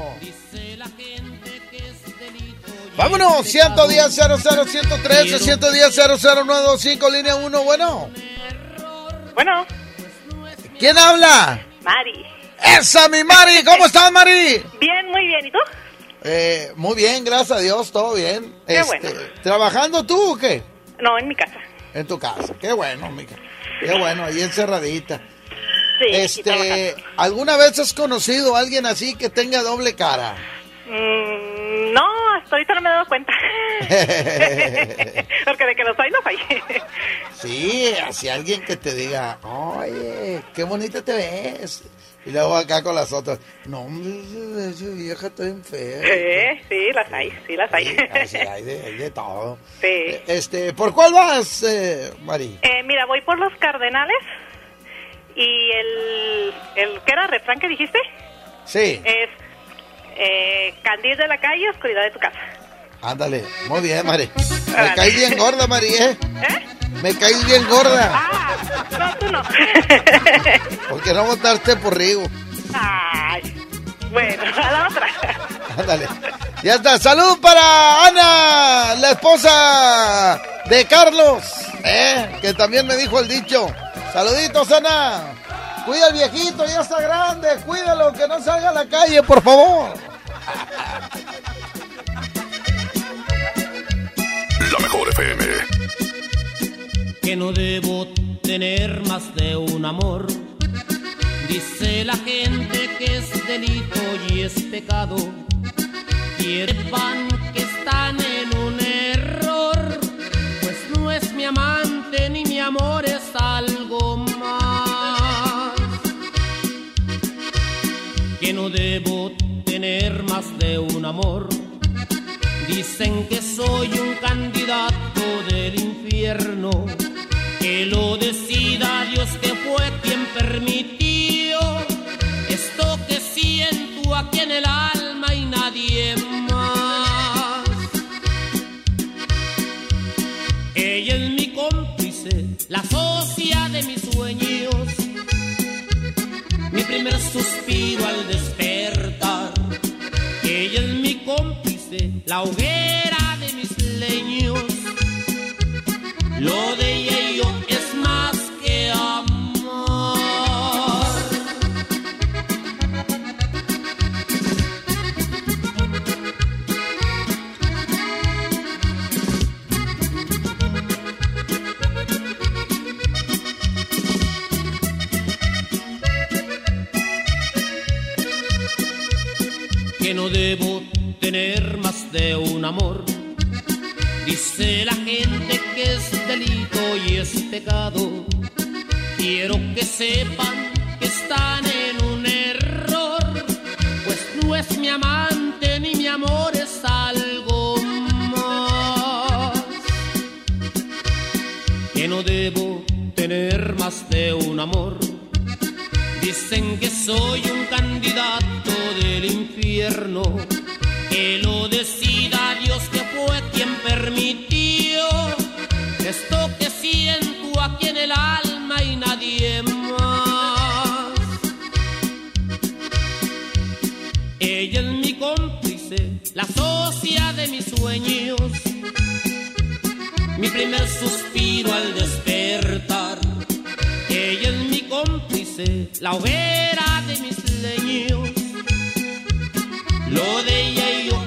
Vámonos, 110 00 113 110 00925 línea 1, bueno. Bueno. ¿Quién habla? Mari. Esa, mi Mari, ¿cómo estás, Mari? Bien, muy bien, ¿y tú? Eh, muy bien, gracias a Dios, todo bien. Qué Este, bueno. ¿Trabajando tú o qué? No, en mi casa. En tu casa, qué bueno, mica. Qué bueno, ahí encerradita. Sí, Este. ¿alguna vez has conocido a alguien así que tenga doble cara? Mm, no, hasta ahorita no me he dado cuenta. Porque de que los hay, los hay. Sí, así alguien que te diga, oye, qué bonita te ves. Y luego acá con las otras, no, hombre, esa vieja está bien fea. Sí, sí, las hay, sí, las hay. Sí, hay de, hay de todo. Sí. Este, ¿por cuál vas, eh, Mari? Eh, mira, voy por los Cardenales y el, el ¿qué era? ¿Refrán que dijiste? Sí, Es eh, candil de la calle, oscuridad de tu casa. ándale, muy bien, Mari. Me caes bien gorda, Mari, ¿eh? ¿Eh? Me caes bien gorda. Ah, no, tú no. ¿Por qué no votaste por Rigo? Ay, bueno, a la otra. Ándale. Ya está. Salud para Ana, la esposa de Carlos, ¿eh? que también me dijo el dicho. Saluditos, Ana. Cuida al viejito, ya está grande. Cuídalo, que no salga a la calle, por favor. La mejor FM. Que no debo tener más de un amor. Dice la gente que es delito y es pecado. Sepan que están en un error, pues no es mi amante ni mi amor es algo más. Que no debo tener más de un amor. Dicen que soy un candidato del infierno, que lo decida Dios que fue quien permitió esto que siento aquí en el alma y nadie más. Ella es mi cómplice, la socia de mis sueños, mi primer suspiro al despertar. Ella es mi cómplice, la hoguera de mis leños. Lo de que no debo tener más de un amor. Dice la gente que es delito y es pecado. Quiero que sepan que están en un error, pues no es mi amante ni mi amor es algo más. Que no debo tener más de un amor Dicen que soy un candidato del infierno, que lo decida Dios que fue quien permitió esto que siento aquí en el alma y nadie más. Ella es mi cómplice, la socia de mis sueños, mi primer suspiro al despertar. La hoguera de mis leños. Lo de ella y yo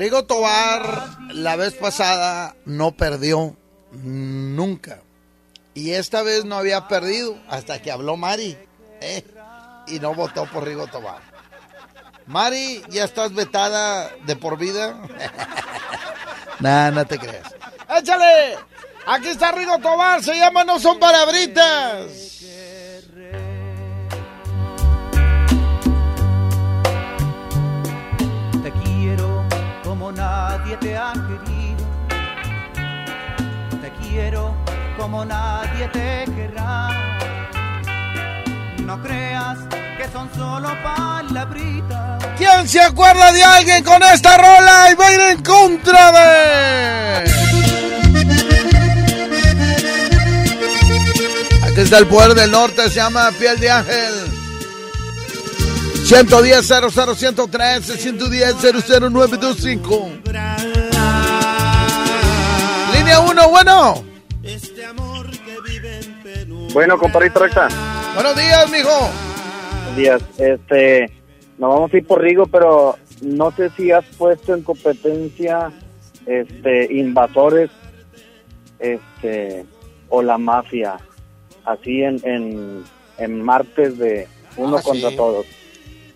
Rigo Tobar la vez pasada no perdió nunca. Y esta vez no había perdido hasta que habló Mari. ¿eh? Y no votó por Rigo Tobar. Mari, ¿ya estás vetada de por vida? nah, no te creas. ¡Échale! Aquí está Rigo Tobar, se llama No Son Palabritas. Como nadie te querrá. No creas que son solo palabritas. ¿Quién se acuerda de alguien con esta rola y va a ir en contra de? Aquí está el poder del norte, se llama Piel de Ángel. 110 00 113 110 00925 Línea 1, bueno. Bueno, compadrito recta. Buenos días, mijo. Buenos días. Este, nos vamos a ir por Rigo, pero no sé si has puesto en competencia este invasores este o la mafia así en en, en martes de uno Ah, contra sí. todos.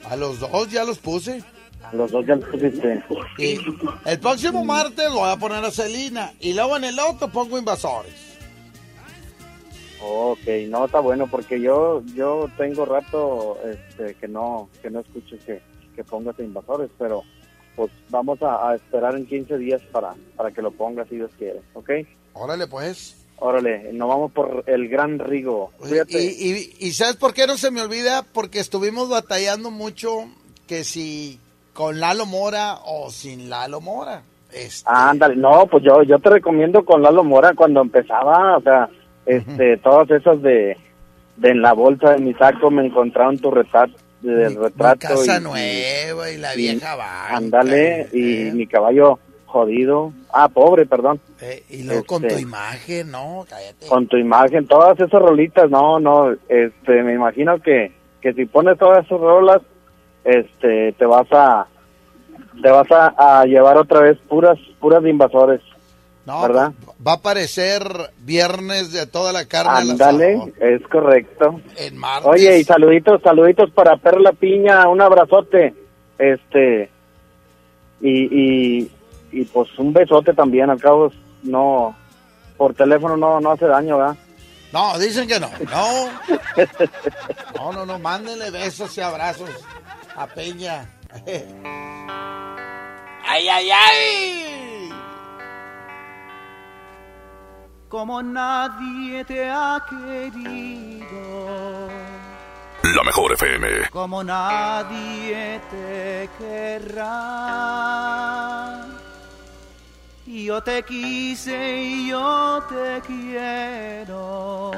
A los dos ya los puse. A los dos ya los pusiste. Y el próximo martes lo voy a poner a Celina. Y luego en el otro pongo invasores. Ok, no está bueno porque yo yo tengo rato este, que no que no escucho que, que pongas invasores, pero pues vamos a, a esperar en 15 días para, para que lo pongas si Dios quiere, ¿ok? Órale, pues. Órale, nos vamos por el gran Rigo. Y, y- y ¿sabes por qué no se me olvida? Porque estuvimos batallando mucho que si con Lalo Mora o sin Lalo Mora. Este, Ándale, no, pues yo yo te recomiendo con Lalo Mora cuando empezaba, o sea, este, todas esas de, de en la bolsa de mi saco me encontraron tu retrato, del retrato. casa y- nueva y la vieja va. Ándale, y mi caballo jodido, ah, pobre, perdón. Eh, y luego con tu Este, imagen, no, cállate. con tu imagen, todas esas rolitas, no, no, este, me imagino que, que si pones todas esas rolas, este, te vas a, te vas a, a llevar otra vez puras, puras de invasores, No, ¿verdad? va a aparecer viernes de toda la carne al Ándale, es correcto. En martes. Oye, y saluditos, saluditos para Perla Piña, un abrazote, este, y, y, y pues un besote también, al cabo, no, por teléfono no, no hace daño, ¿verdad? No, dicen que no. No. No, no, no. Mándenle besos y abrazos a Peña. ¡Ay, ay, ay! Como nadie te ha querido. La mejor FM. como nadie te querrá. Yo te quise y yo te quiero.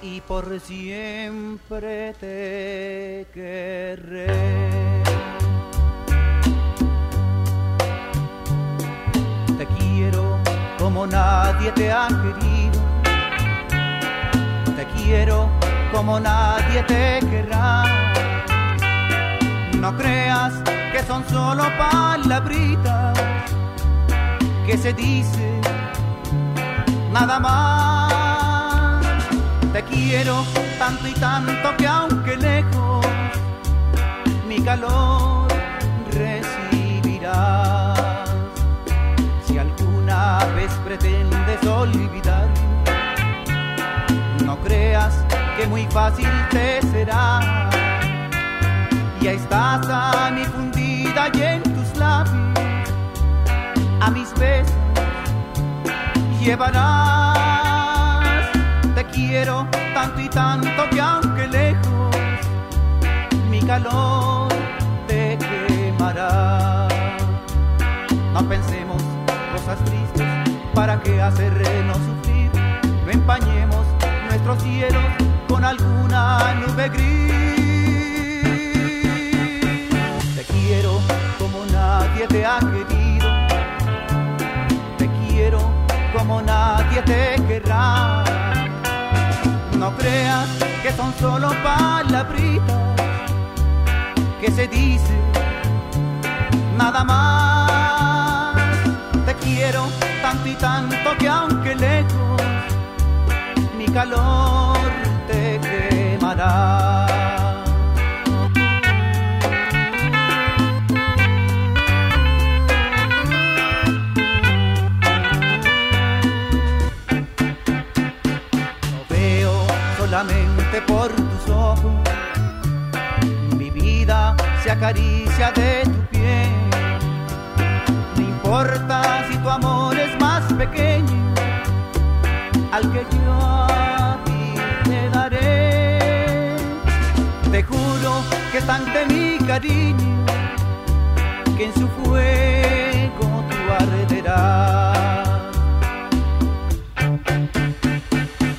Y por siempre te querré. Como nadie te ha querido. Te quiero como nadie te querrá. No creas que son solo palabritas que se dice nada más. Te quiero tanto y tanto que aunque lejos, mi calor vez pretendes olvidar, no creas que muy fácil te será. Y ahí estás a mi fundida y en tus labios, a mis besos llevarás. Te quiero tanto y tanto que aunque lejos, mi calor te quemará. No pensemos cosas tristes para que hacernos sufrir. No empañemos nuestros cielos con alguna nube gris. Te quiero como nadie te ha querido. Te quiero como nadie te querrá. No creas que son solo palabritas que se dice nada más. Quiero tanto y tanto que aunque lejos, mi calor te quemará. Veo solamente por tus ojos, mi vida se acaricia de tu importa si tu amor es más pequeño al que yo a ti te daré. Te juro que tanto mi cariño que en su fuego tú arderás.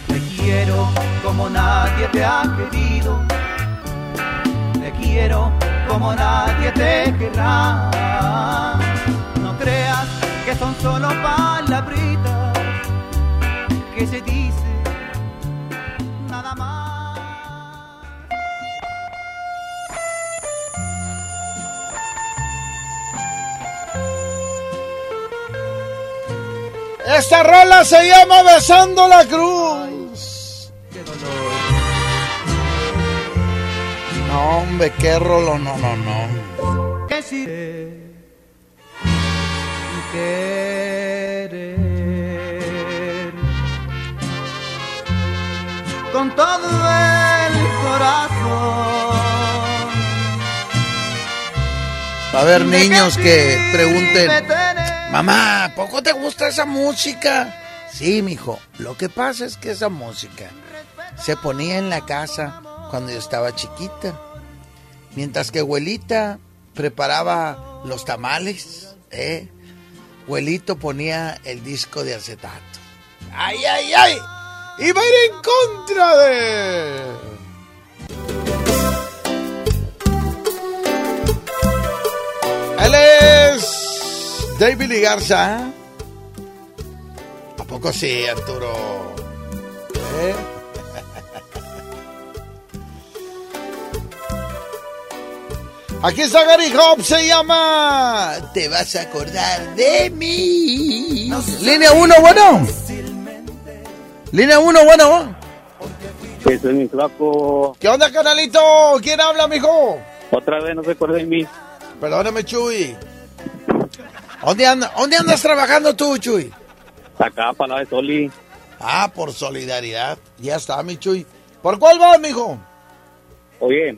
Te quiero como nadie te ha querido. Te quiero como nadie te querrá. Son solo palabritas que se dice nada más. Esta rola se llama Besando la Cruz. No, hombre, qué rolo, no, no, no. que si querer todo el corazón. Va a haber niños que pregunten, mamá, ¿a ¿poco te gusta esa música? Sí, mijo. Lo que pasa es que esa música se ponía en la casa cuando yo estaba chiquita. Mientras que abuelita preparaba los tamales, ¿eh? Abuelito ponía el disco de acetato. ¡Ay, ay, ay! ¡Iba a ir en contra de... Él es David Garza. ¿A poco sí, Arturo? ¿Eh? Aquí está Gary Hop, se llama Te vas a acordar de mí. Línea 1, bueno. Línea 1, bueno. Ese es mi flaco. ¿Qué onda, canalito? ¿Quién habla, mijo? Otra vez no se acuerda de mí. Perdóname, Chuy. ¿Dónde, anda, ¿Dónde andas trabajando tú, Chuy? Acá, para la de Soli. Ah, por solidaridad. Ya está, mi Chuy. ¿Por cuál vas, mijo? Oye,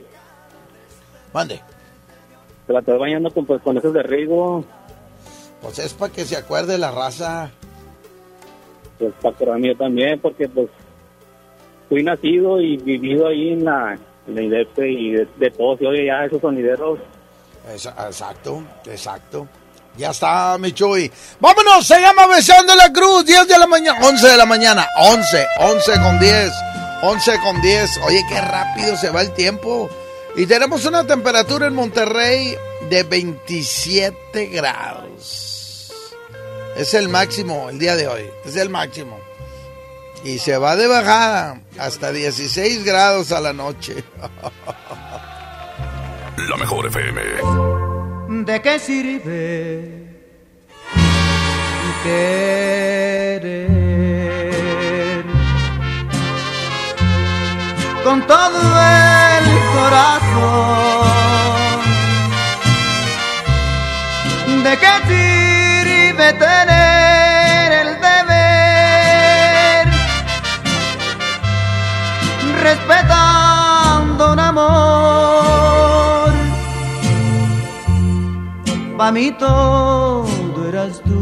Mande. te la estás bañando con, pues, con esos de riego. Pues es para que se acuerde la raza. Pues para yo también, porque pues fui nacido y vivido ahí en la, en la IDEP y de, de todo se oye ya esos sonideros. Exacto, exacto. Ya está, mi Chuy. Vámonos, se llama Besando la Cruz, 10 de la mañana, 11 de la mañana, 11, 11 con 10, 11 con 10. Oye, qué rápido se va el tiempo. Y tenemos una temperatura en Monterrey de 27 grados. Es el máximo el día de hoy, es el máximo. Y se va de bajada hasta 16 grados a la noche. La mejor FM. ¿De qué sirve querer con todo el corazón. ¿De qué sirve tener el deber? Respetando un amor. Pa' mí todo eras tú.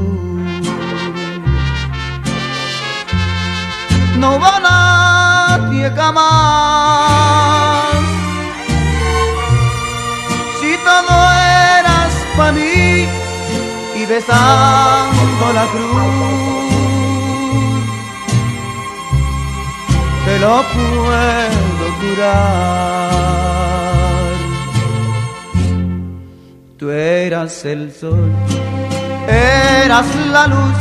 No hubo nadie jamás. Besando la cruz, te lo puedo curar. Tú eras el sol, eras la luz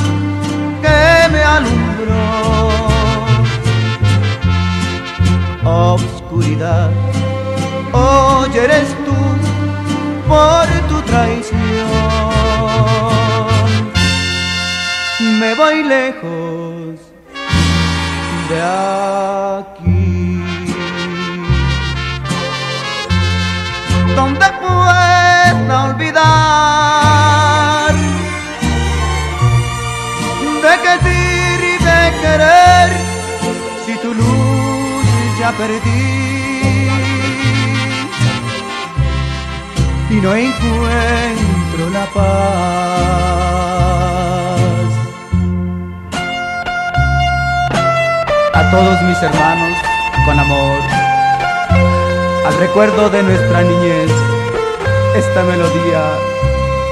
que me alumbró obscuridad. Hoy eres tú por tu traición. Me voy lejos de aquí. Donde pueda olvidar de qué sirve querer si tu luz ya perdí y no encuentro la paz. A todos mis hermanos, con amor, al recuerdo de nuestra niñez, esta melodía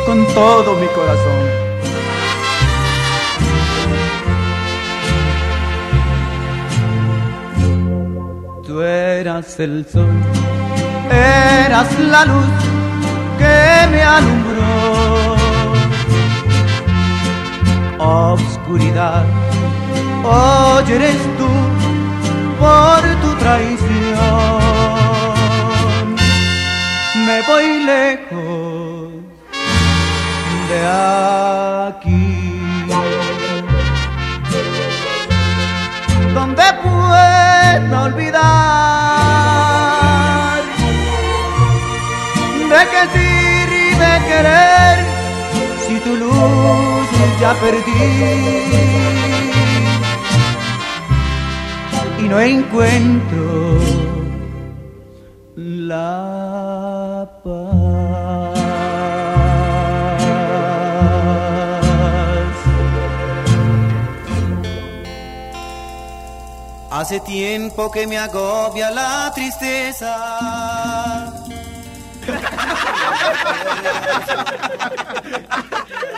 con todo mi corazón. Tú eras el sol, eras la luz que me alumbró. Obscuridad, hoy eres tú por tu traición. Me voy lejos de aquí. Donde pueda olvidar de qué sirve querer si tu luz ya perdí no encuentro la paz. Hace tiempo que me agobia la tristeza.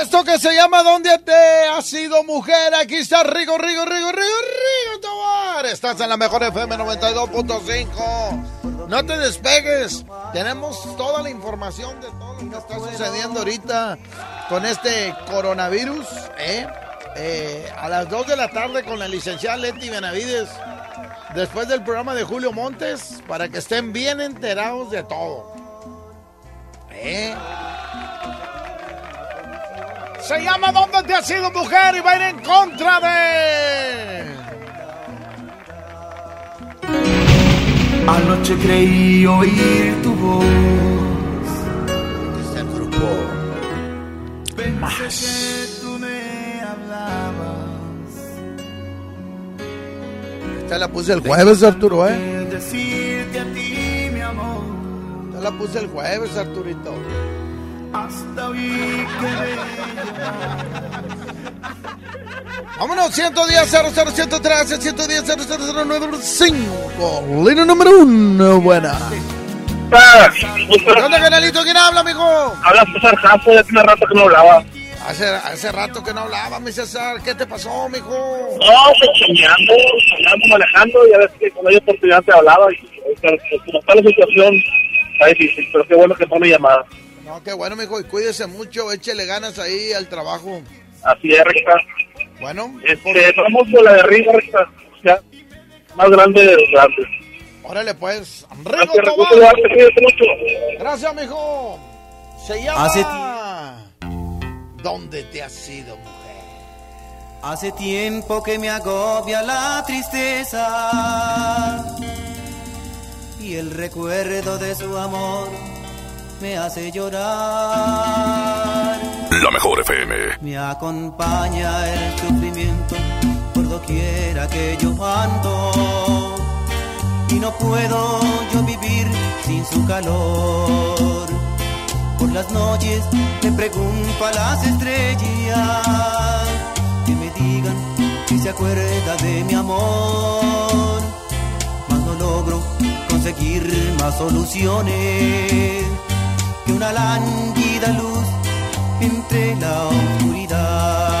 Esto que se llama ¿Dónde te has sido mujer? Aquí está Rigo, Rigo, Rigo, Rigo, Rigo Tobar. Estás en la mejor FM 92.5. No te despegues. Tenemos toda la información de todo lo que está sucediendo ahorita con este coronavirus. ¿eh? Eh, a las 2 de la tarde con la licenciada Leti Benavides. Después del programa de Julio Montes. Para que estén bien enterados de todo. ¿Eh? Se llama ¿Dónde te has sido mujer? Y va a ir en contra de. Anoche creí oír tu voz. Este es el grupo. Más. que tú me hablabas. Esta la puse el jueves, Arturo, ¿eh? Decirte a ti, mi amor. Esta la puse el jueves, Arturito. Hasta oí que me Vámonos, 110 00 113 110 0095 Línea número uno, buena. ¿Dónde, canalito? ¿Quién habla, amigo? Habla César Jasso, ya tiene rato que no hablaba. Hace, hace rato que no hablaba, mi César. ¿Qué te pasó, mijo? No, pues soñando, soñando, manejando, ya ves que cuando hay oportunidad te hablaba y pues, como está la situación, está difícil, pero qué bueno que tome llamada. No, qué bueno, mijo. Y cuídese mucho, échele ganas ahí al trabajo. Así es, recta. Bueno, Este, vamos con la de arriba, recta. O sea, más grande de los grandes. órale pues. Rigo mucho. Gracias, mijo. Se llama... Hace ¿Dónde te has sido, mujer? Hace tiempo que me agobia la tristeza y el recuerdo de su amor me hace llorar. La mejor FM. Me acompaña el sufrimiento por doquiera que yo ando y no puedo yo vivir sin su calor. Por las noches le pregunto a las estrellas que me digan si se acuerda de mi amor. Mas no logro conseguir más soluciones una lánguida luz entre la oscuridad.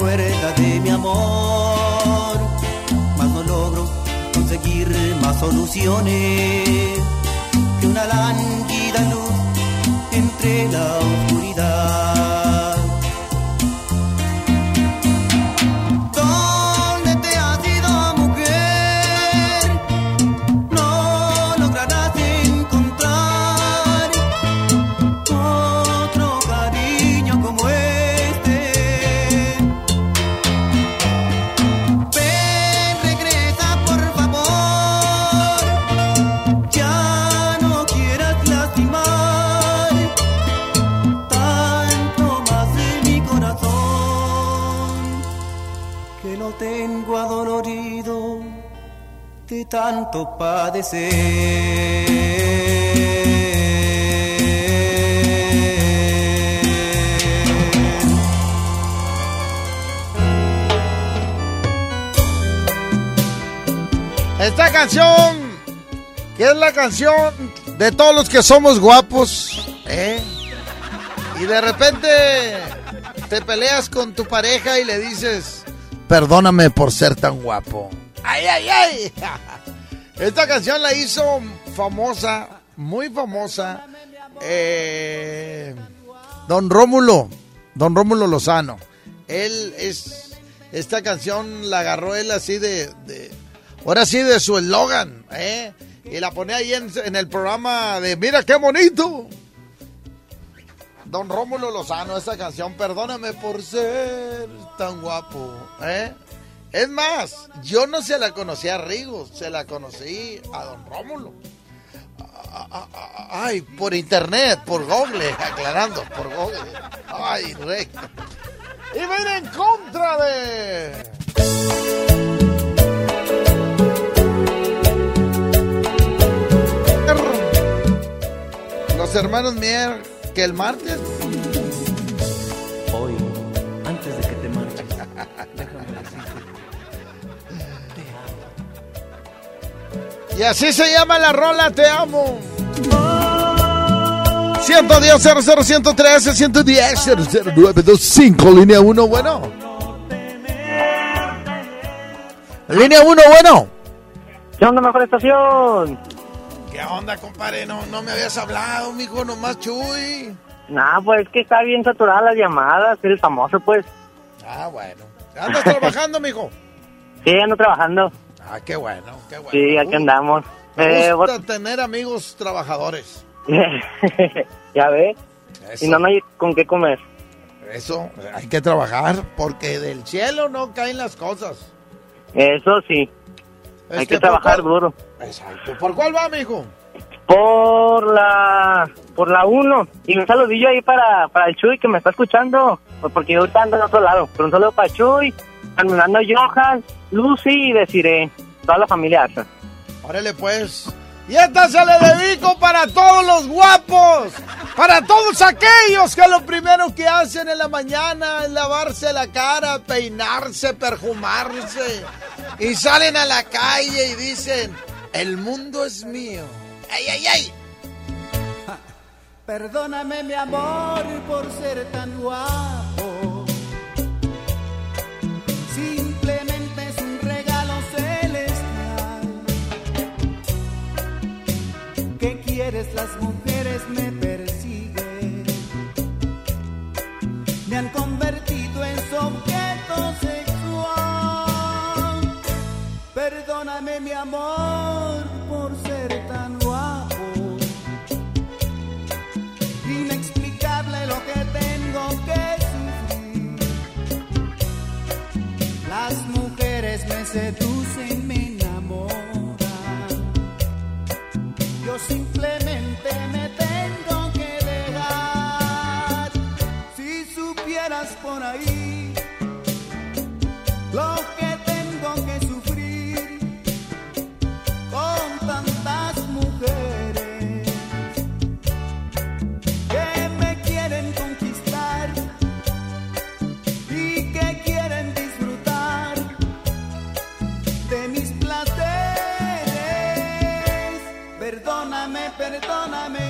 Acuerda de mi amor. Mas no logro conseguir más soluciones que una lánguida luz entre la oscuridad. Tanto padecer. Esta canción, que es la canción de todos los que somos guapos, ¿eh? Y de repente te peleas con tu pareja y le dices, perdóname por ser tan guapo. ¡Ay, ay, ay! Esta canción la hizo famosa, muy famosa, eh, Don Rómulo, Don Rómulo Lozano. Él es, esta canción la agarró él así de, ahora sí de su eslogan, ¿eh? Y la pone ahí en, en el programa de Mira qué bonito. Don Rómulo Lozano, esta canción, perdóname por ser tan guapo, ¿eh? Es más, yo no se la conocí a Rigo, se la conocí a Don Rómulo. Ay, por internet, por Google, aclarando, por Google. Ay, rey. Y ven en contra de... Los hermanos Mier, que el martes... Y así se llama la rola, te amo. 110 00 113 110 00925 línea 1, bueno. Línea 1, bueno. ¿Qué onda, mejor estación? ¿Qué onda, compadre? No, no me habías hablado, mijo, nomás chuy. Nah, pues es que está bien saturada las llamadas, el famoso, pues. Ah, bueno. ¿Andas trabajando, mijo? Sí, ando trabajando. Ah, qué bueno, qué bueno. Sí, aquí andamos. Me Eh, gusta tener amigos trabajadores. ya ve. Eso. Y no, no hay con qué comer. Eso, hay que trabajar porque del cielo no caen las cosas. Eso sí. hay que trabajar ¿por duro. Exacto. ¿Por cuál va, mijo? Por la por la 1. Y un saludillo ahí para, para el Chuy que me está escuchando. Porque yo ahorita ando en otro lado. Pero un saludo para Chuy, Fernando Johan, Lucy y Desiree. Toda la familia. Órale, pues. Y esta se le dedico para todos los guapos, para todos aquellos que lo primero que hacen en la mañana es lavarse la cara, peinarse, perfumarse y salen a la calle y dicen, el mundo es mío. ¡Ay, ay, ay! Perdóname mi amor por ser tan guapo. ¿Qué quieres? Las mujeres me persiguen. Me han convertido en su objeto sexual. Perdóname mi amor por ser tan guapo inexplicable lo que tengo que sufrir. Las mujeres me seducen, Perdóname, perdóname mi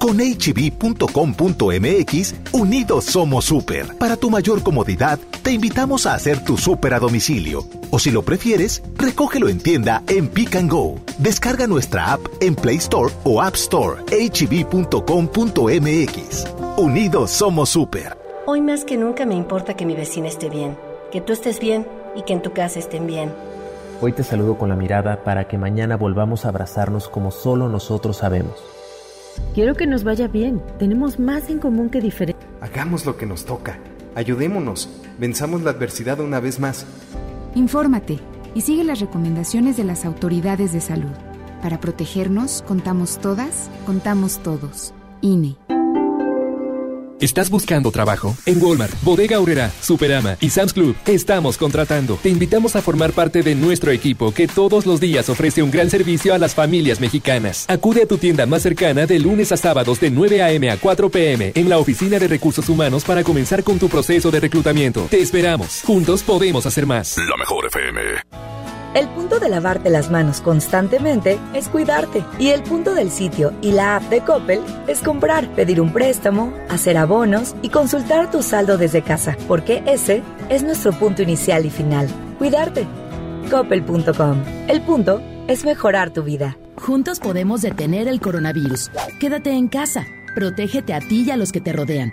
Con hb.com.mx, unidos somos super. Para tu mayor comodidad, te invitamos a hacer tu super a domicilio. O si lo prefieres, recógelo en tienda en Pick and Go. Descarga nuestra app en Play Store o App Store. hb.com.mx. Unidos somos super. Hoy más que nunca me importa que mi vecina esté bien, que tú estés bien y que en tu casa estén bien. Hoy te saludo con la mirada para que mañana volvamos a abrazarnos como solo nosotros sabemos. Quiero que nos vaya bien. Tenemos más en común que diferente. Hagamos lo que nos toca. Ayudémonos. Venzamos la adversidad una vez más. Infórmate y sigue las recomendaciones de las autoridades de salud. Para protegernos, contamos todas, contamos todos. INE. ¿Estás buscando trabajo? En Walmart, Bodega Aurrera, Superama y Sam's Club estamos contratando. Te invitamos a formar parte de nuestro equipo que todos los días ofrece un gran servicio a las familias mexicanas. Acude a tu tienda más cercana de lunes a sábados de 9 a.m. a 4 p.m. en la Oficina de Recursos Humanos para comenzar con tu proceso de reclutamiento. Te esperamos. Juntos podemos hacer más. La mejor FM. El punto de lavarte las manos constantemente es cuidarte. Y el punto del sitio y la app de Coppel es comprar, pedir un préstamo, hacer abonos y consultar tu saldo desde casa, porque ese es nuestro punto inicial y final. Cuidarte. Coppel.com. El punto es mejorar tu vida. Juntos podemos detener el coronavirus. Quédate en casa. Protégete a ti y a los que te rodean.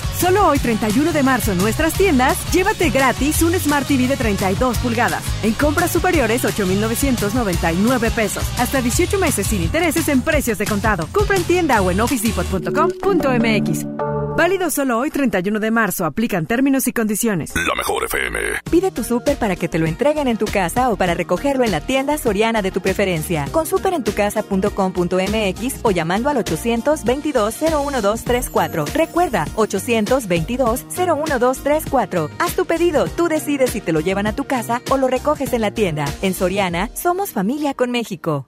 Solo hoy, 31 de marzo, en nuestras tiendas, llévate gratis un Smart TV de 32 pulgadas. En compras superiores, 8,999 pesos. Hasta 18 meses sin intereses en precios de contado. Compra en tienda o en officedepot.com.mx. Válido solo hoy, 31 de marzo. Aplican términos y condiciones. La mejor FM. Pide tu súper para que te lo entreguen en tu casa o para recogerlo en la tienda soriana de tu preferencia. Con superentucasa.com.mx o llamando al 822-01234. Recuerda, 822-01234. Haz tu pedido. Tú decides si te lo llevan a tu casa o lo recoges en la tienda. En Soriana, somos familia con México.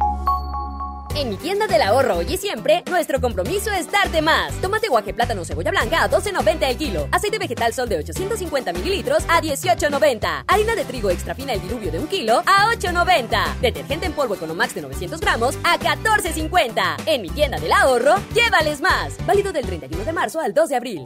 En mi tienda del ahorro hoy y siempre, nuestro compromiso es darte más. Tomate guaje plátano cebolla blanca a 12.90 el kilo. Aceite vegetal sol de 850 mililitros a 18.90. Harina de trigo extra fina el diluvio de un kilo a 8.90. Detergente en polvo Economax de 900 gramos a 14.50. En mi tienda del ahorro, llévales más. Válido del 31 de marzo al 2 de abril.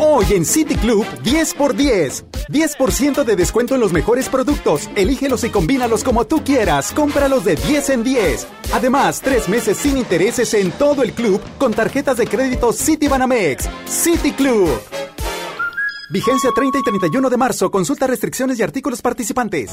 Hoy en City Club 10 por 10. 10% de descuento en los mejores productos. Elígelos y combínalos como tú quieras. Cómpralos de 10 en 10. Además, tres meses sin intereses en todo el club con tarjetas de crédito City Banamex. City Club. Vigencia 30 y 31 de marzo. Consulta restricciones y artículos participantes.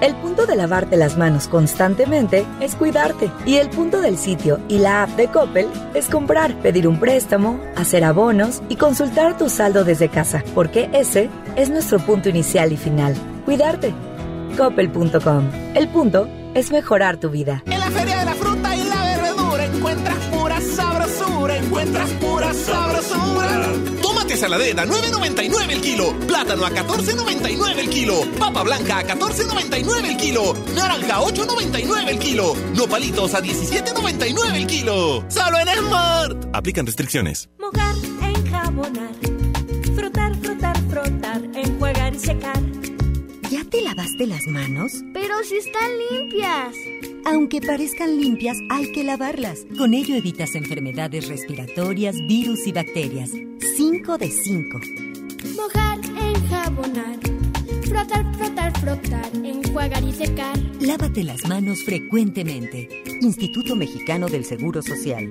El punto de lavarte las manos constantemente es cuidarte. Y el punto del sitio y la app de Coppel es comprar, pedir un préstamo, hacer abonos y consultar tu saldo desde casa, porque ese es nuestro punto inicial y final. Cuidarte. Coppel.com. El punto es mejorar tu vida. En la Feria de la Fruta y la Verdura encuentras pura sabrosura, encuentras pura sabrosura. Saladera, 9.99 el kilo. Plátano a 14.99 el kilo. Papa blanca a 14.99 el kilo. Naranja a 8.99 el kilo. Nopalitos a 17.99 el kilo. Solo en Smart. Aplican restricciones. Mojar, enjabonar. Frotar, frotar, frotar. Enjuagar y secar. Ya te lavaste las manos? Pero si están limpias. Aunque parezcan limpias, hay que lavarlas. Con ello evitas enfermedades respiratorias, virus y bacterias. 5 de 5. Mojar, enjabonar. Frotar, frotar, frotar. Enjuagar y secar. Lávate las manos frecuentemente. Instituto Mexicano del Seguro Social.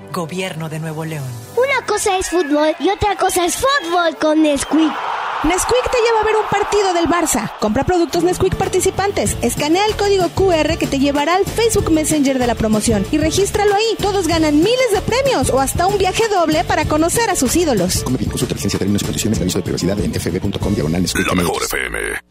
Gobierno de Nuevo León. Una cosa es fútbol y otra cosa es fútbol con Nesquik. Nesquik te lleva a ver un partido del Barça. Compra productos Nesquik participantes. Escanea el código QR que te llevará al Facebook Messenger de la promoción y regístralo ahí. Todos ganan miles de premios o hasta un viaje doble para conocer a sus ídolos. Come bien, consulta licencia, términos y condiciones de aviso de privacidad en fb.com diagonal Nesquik. La mejor FM.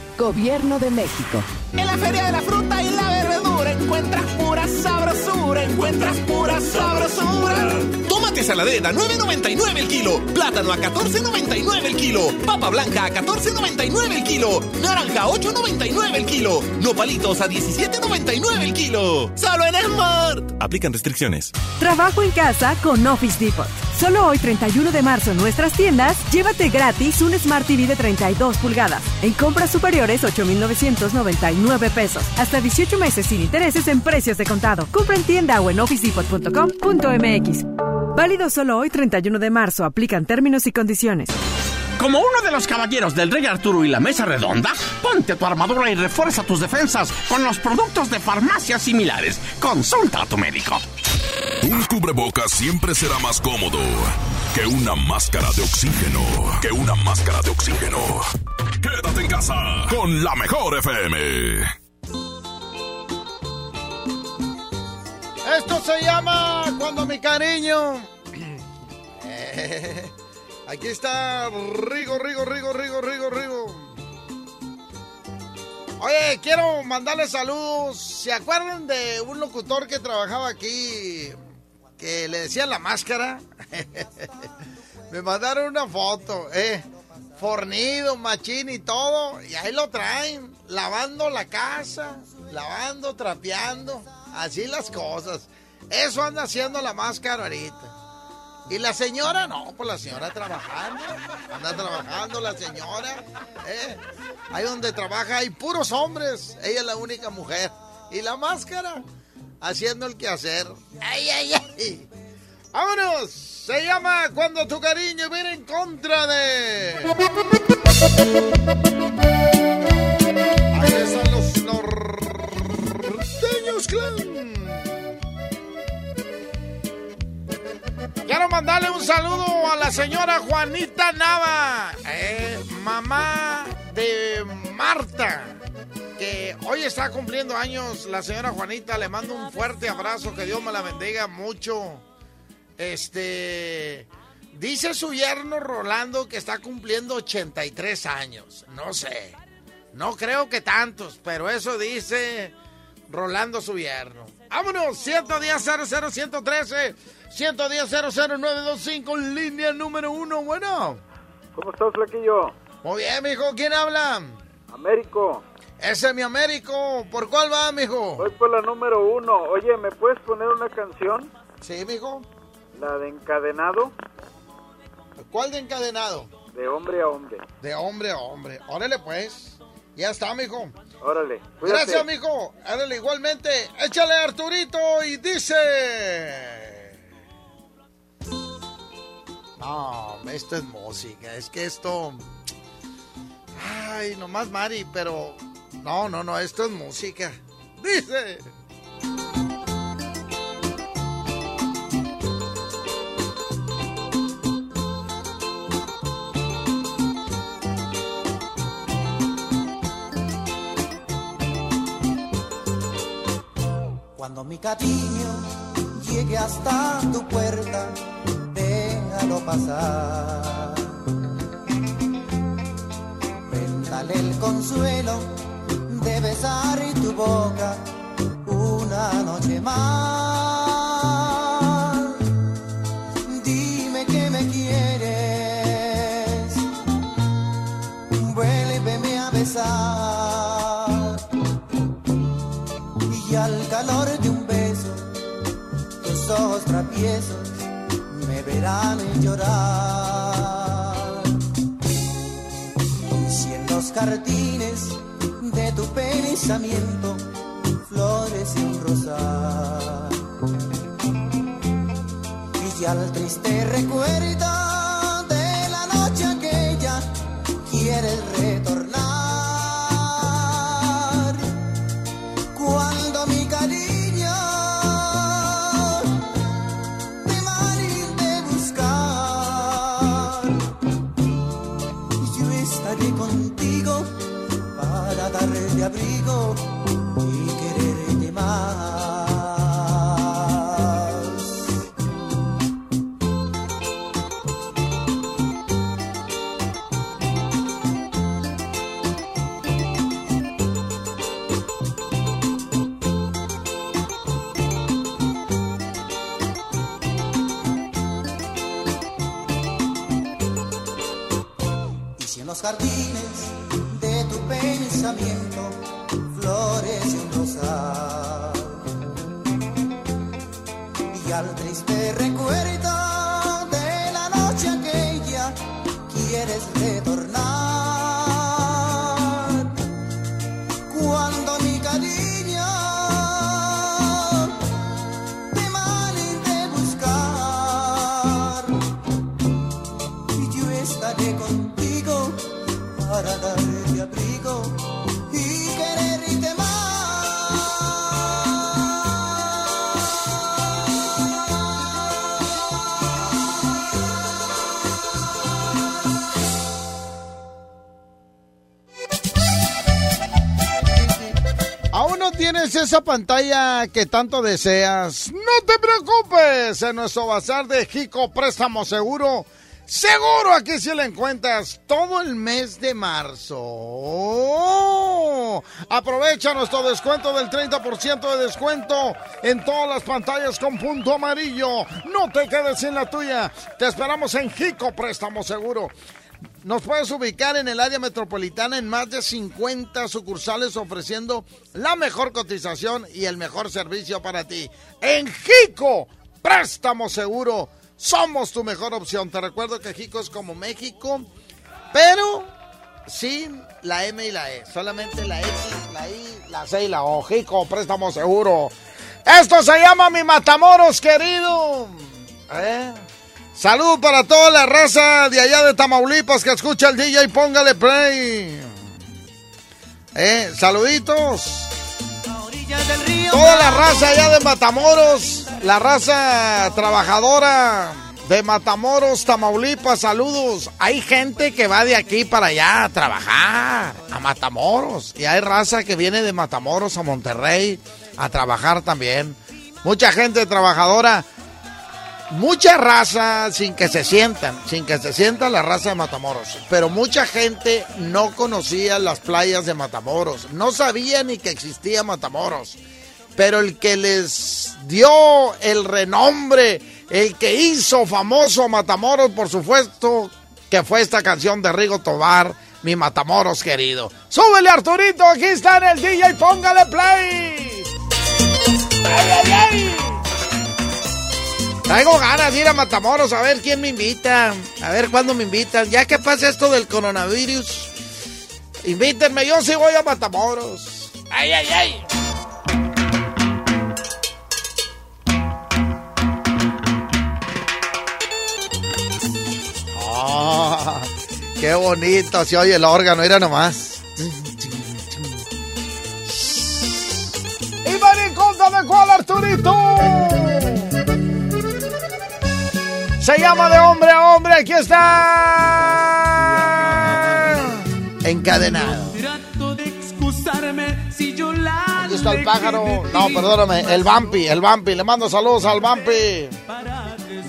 Gobierno de México. En la Feria de la Fruta y la Verdura encuentras pura sabrosura, encuentras pura sabrosura. Tómate saladera a 9.99 el kilo, plátano a 14.99 el kilo, papa blanca a 14.99 el kilo, naranja a 8.99 el kilo, nopalitos a 17.99 el kilo. Solo en Smart. Aplican restricciones. Trabajo en casa con Office Depot. Solo hoy 31 de marzo en nuestras tiendas, llévate gratis un Smart TV de 32 pulgadas. En compras superiores 8,999 pesos. Hasta 18 meses sin intereses en precios de contado. Compra en tienda o en officedepot.com.mx. Válido solo hoy 31 de marzo. Aplican términos y condiciones. Como uno de los caballeros del Rey Arturo y la Mesa Redonda, ponte tu armadura y refuerza tus defensas con los productos de farmacias similares. Consulta a tu médico. Un cubrebocas siempre será más cómodo que una máscara de oxígeno. Que una máscara de oxígeno. Quédate en casa con la mejor FM. Esto se llama Cuando mi cariño. Aquí está Rigo, Rigo, Rigo, Rigo, Rigo, Rigo. Oye, quiero mandarle saludos. ¿Se acuerdan de un locutor que trabajaba aquí? Que le decían la máscara. Me mandaron una foto, eh. Fornido, machín y todo. Y ahí lo traen. Lavando la casa. Lavando, trapeando. Así las cosas. Eso anda haciendo la máscara ahorita. ¿Y la señora? No, pues la señora trabajando. Anda trabajando la señora. ¿eh? Ahí donde trabaja hay puros hombres. Ella es la única mujer. Y la máscara, haciendo el quehacer. ¡Ay, ay, ay! ¡Vámonos! Se llama Cuando tu cariño viene en contra de... Ahí están los norteños clan. Quiero mandar mandarle un saludo a la señora Juanita Nava, eh, mamá de Marta, que hoy está cumpliendo años. La señora Juanita, le mando un fuerte abrazo, que Dios me la bendiga mucho. Este, dice su yerno Rolando que está cumpliendo 83 años. No sé, no creo que tantos, pero eso dice Rolando su yerno. Vámonos, 110 00 113 110 00925, línea número uno. Bueno. ¿Cómo estás, Flaquillo? Muy bien, mijo. ¿Quién habla? Américo. Ese es mi Américo. ¿Por cuál va, mijo? Voy por la número uno. Oye, ¿me puedes poner una canción? Sí, mijo. La de Encadenado. ¿Cuál de Encadenado? De hombre a hombre. De hombre a hombre. Órale, pues. Ya está, mijo. Órale. Cuídate. Gracias, mijo. Órale, igualmente. Échale, Arturito, y dice... No, esto es música. Es que esto. Ay, nomás Mari, pero. No, no, no, esto es música. Dice. Cuando mi cariño llegue hasta tu puerta déjalo pasar. Véndale el consuelo de besar tu boca una noche más. Dime que me quieres, vuélveme a besar. Y al calor de un beso, tus ojos traviesos verán llorar. Y si en los jardines de tu pensamiento florece un rosal. Y al triste recuerdo esa pantalla que tanto deseas? No te preocupes, en nuestro bazar de Jico Préstamo Seguro, seguro aquí sí la encuentras todo el mes de marzo. ¡Oh! Aprovecha nuestro descuento del 30% de descuento en todas las pantallas con punto amarillo. No te quedes sin la tuya. Te esperamos en Jico Préstamo Seguro. Nos puedes ubicar en el área metropolitana en más de 50 sucursales ofreciendo la mejor cotización y el mejor servicio para ti. En Jico, préstamo seguro. Somos tu mejor opción. Te recuerdo que Jico es como México, pero sin la M y la E. Solamente la X, la I, la C y la O. Jico, préstamo seguro. Esto se llama mi Matamoros, querido. ¿Eh? Salud para toda la raza de allá de Tamaulipas que escucha el DJ, póngale play. Eh, saluditos. Toda la raza allá de Matamoros, la raza trabajadora de Matamoros, Tamaulipas, saludos. Hay gente que va de aquí para allá a trabajar, a Matamoros. Y hay raza que viene de Matamoros a Monterrey a trabajar también. Mucha gente trabajadora, mucha raza sin que se sientan, sin que se sienta la raza de Matamoros. Pero mucha gente no conocía las playas de Matamoros, no sabía ni que existía Matamoros. Pero el que les dio el renombre, el que hizo famoso Matamoros, por supuesto, que fue esta canción de Rigo Tobar, mi Matamoros querido. Súbele Arturito, aquí está en el DJ, póngale play. ¡Ay, ay, ay! Traigo ganas de ir a Matamoros a ver quién me invita. A ver cuándo me invitan. Ya que pasa esto del coronavirus, invítenme, yo sí voy a Matamoros. ¡Ay, ay, ay! Ah, ¡Qué bonito se oye el órgano! Mira nomás. ¡Y maricón, de cuál, Arturito! Se llama de hombre a hombre, aquí está. Encadenado. Aquí está el pájaro. No, perdóname, el Vampi, el Vampi. Le mando saludos al Vampi. De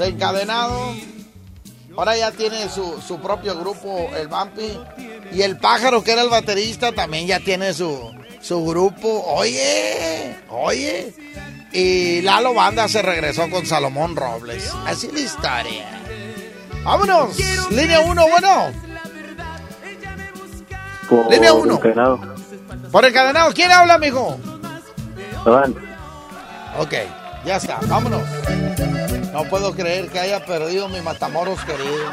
encadenado. Ahora ya tiene su, su propio grupo, el Vampi. Y el pájaro, que era el baterista, también ya tiene su, su grupo. Oye, oye. Y Lalo Banda se regresó con Salomón Robles. Así la historia. Vámonos. Línea 1, bueno. Por Línea uno. encadenado. Por encadenado, ¿quién habla, mijo? Ok, ya está, vámonos. No puedo creer que haya perdido mi Matamoros querido.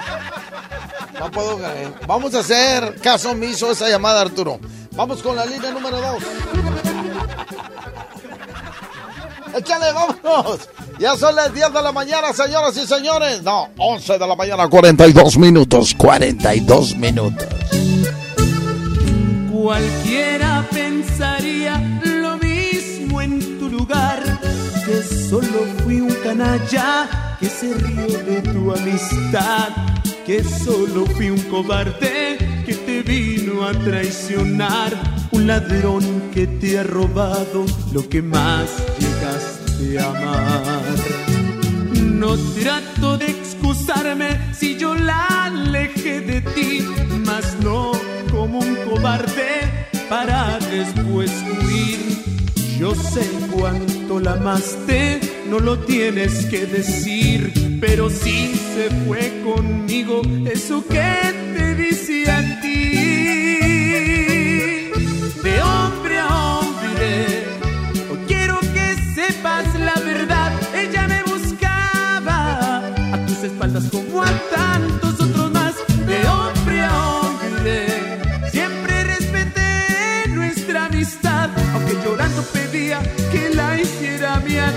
No puedo creer. Vamos a hacer caso omiso a esa llamada, Arturo. Vamos con la línea número 2. Échale, vámonos. Ya son las 10 de la mañana, señoras y señores. No, 11 de la mañana, 42 minutos. 42 minutos. Cualquiera pensaría lo mismo en tu lugar, que solo fui un canalla que se rió de tu amistad, que solo fui un cobarde que te vino a traicionar, un ladrón que te ha robado lo que más No trato de excusarme si yo la alejé de ti, mas no como un cobarde para después huir. Yo sé cuánto la amaste, no lo tienes que decir, pero si se fue conmigo, eso que te dice a ti.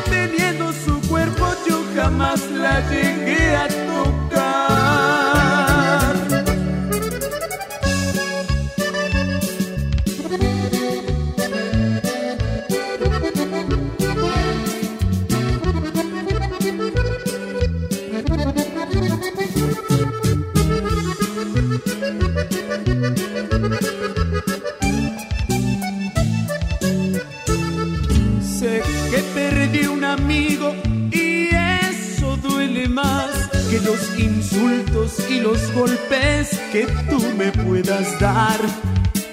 Teniendo su cuerpo yo jamás la llegué a tocar. Y los golpes que tú me puedas dar.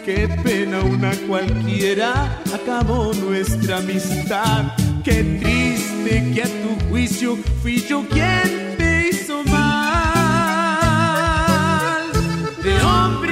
Qué pena una cualquiera acabó nuestra amistad. Qué triste que a tu juicio fui yo quien te hizo mal. De hombre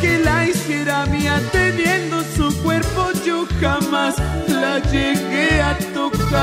que la hiciera mía, teniendo su cuerpo, yo jamás la llegué a tocar.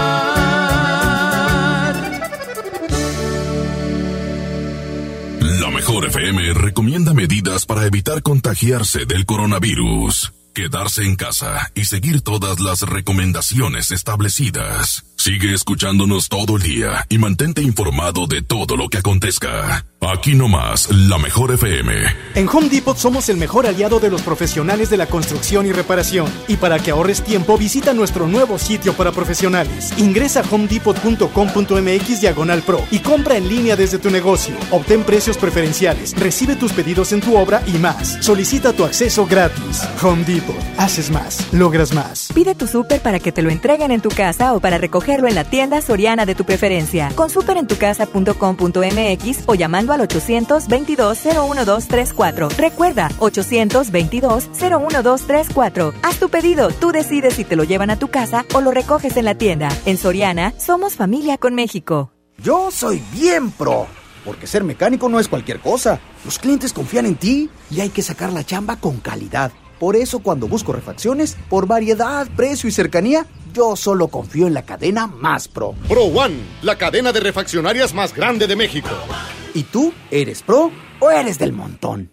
La mejor FM recomienda medidas para evitar contagiarse del coronavirus. quedarse en casa y seguir todas las recomendaciones establecidas. Sigue escuchándonos todo el día y mantente informado de todo lo que acontezca. Aquí nomás, la mejor FM. En Home Depot somos el mejor aliado de los profesionales de la construcción y reparación. Y para que ahorres tiempo, visita nuestro nuevo sitio para profesionales. Ingresa a homedepot.com.mx diagonal pro y compra en línea desde tu negocio. Obtén precios preferenciales, recibe tus pedidos en tu obra y más. Solicita tu acceso gratis. Home Depot. Haces más, logras más. Pide tu súper para que te lo entreguen en tu casa o para recogerlo en la tienda soriana de tu preferencia. Con superentucasa.com.mx o llamando al 822-01234. Recuerda, 822-01234. Haz tu pedido, tú decides si te lo llevan a tu casa o lo recoges en la tienda. En Soriana, somos familia con México. Yo soy bien pro, porque ser mecánico no es cualquier cosa. Los clientes confían en ti y hay que sacar la chamba con calidad. Por eso cuando busco refacciones, por variedad, precio y cercanía, yo solo confío en la cadena más pro. Pro One, la cadena de refaccionarias más grande de México. ¿Y tú eres pro o eres del montón?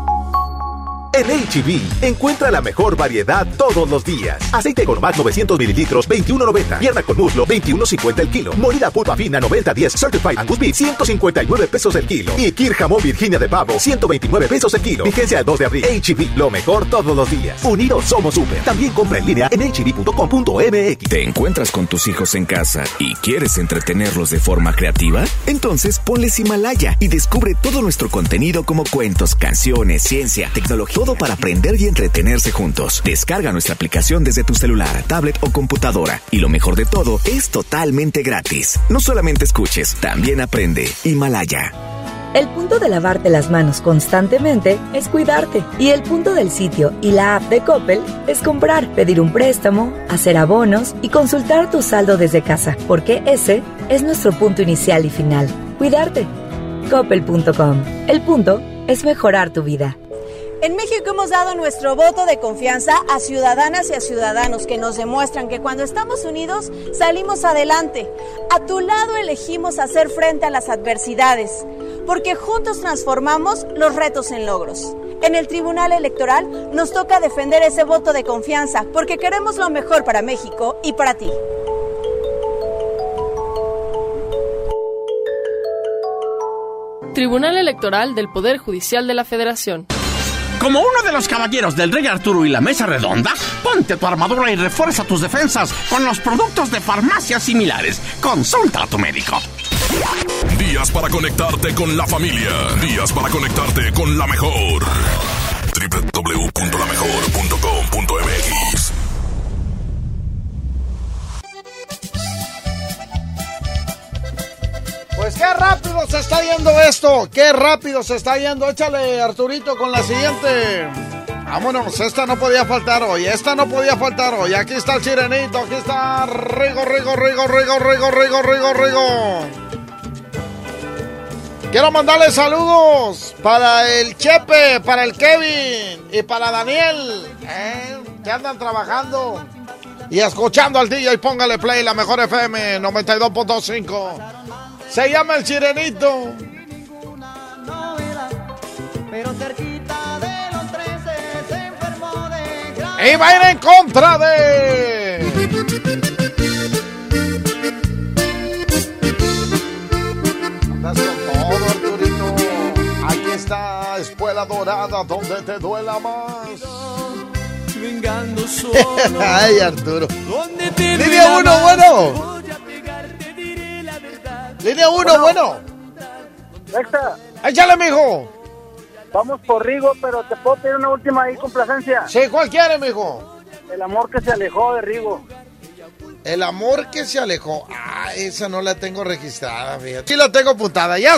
En HB, encuentra la mejor variedad todos los días. Aceite gourmet 900 mililitros, 21.90. Pierna con muslo, 21.50 el kilo. Molida pulpa fina, 90.10. Certified Angus Beef, 159 pesos el kilo. Y Kir Virginia de pavo, 129 pesos el kilo. Vigencia el 2 de abril. HB, lo mejor todos los días. Unidos somos super. También compra en línea en hb.com.mx. ¿Te encuentras con tus hijos en casa y quieres entretenerlos de forma creativa? Entonces ponles Himalaya y descubre todo nuestro contenido como cuentos, canciones, ciencia, tecnología para aprender y entretenerse juntos. Descarga nuestra aplicación desde tu celular, tablet o computadora. Y lo mejor de todo, es totalmente gratis. No solamente escuches, también aprende. Himalaya. El punto de lavarte las manos constantemente es cuidarte. Y el punto del sitio y la app de Coppel es comprar, pedir un préstamo, hacer abonos y consultar tu saldo desde casa. Porque ese es nuestro punto inicial y final. Cuidarte. Coppel.com. El punto es mejorar tu vida. En México hemos dado nuestro voto de confianza a ciudadanas y a ciudadanos que nos demuestran que cuando estamos unidos salimos adelante. A tu lado elegimos hacer frente a las adversidades, porque juntos transformamos los retos en logros. En el Tribunal Electoral nos toca defender ese voto de confianza, porque queremos lo mejor para México y para ti. Tribunal Electoral del Poder Judicial de la Federación. Como uno de los caballeros del Rey Arturo y la Mesa Redonda, ponte tu armadura y refuerza tus defensas con los productos de farmacias similares. Consulta a tu médico. Días para conectarte con la familia. Días para conectarte con la mejor. www.lamejor.com.mx Pues qué rápido se está yendo esto. Qué rápido se está yendo. Échale, Arturito, con la siguiente. Vámonos, esta no podía faltar hoy. Esta no podía faltar hoy. Aquí está el chirenito. Aquí está Rigo, Rigo, Rigo, Rigo, Rigo, Rigo, Rigo, Rigo. Quiero mandarle saludos para el Chepe, para el Kevin y para Daniel, ¿eh? que andan trabajando y escuchando al DJ. Póngale play, la mejor FM 92.5. Se llama el Chirenito. Pero cerquita de los 13 se enfermó de gran... Y va a ir en contra de. Todo, Arturito. Aquí está Espuela Dorada, donde te duela más. Vengando solo. Ay, Arturo. Uno, bueno. Línea uno, bueno. Nexa, Échale, mijo. vamos por Rigo, pero te puedo pedir una última ahí complacencia. Sí, ¿cuál quiere, mijo? El amor que se alejó de Rigo. El amor que se alejó. Ah, esa no la tengo registrada, fíjate. Sí la tengo apuntada, ya.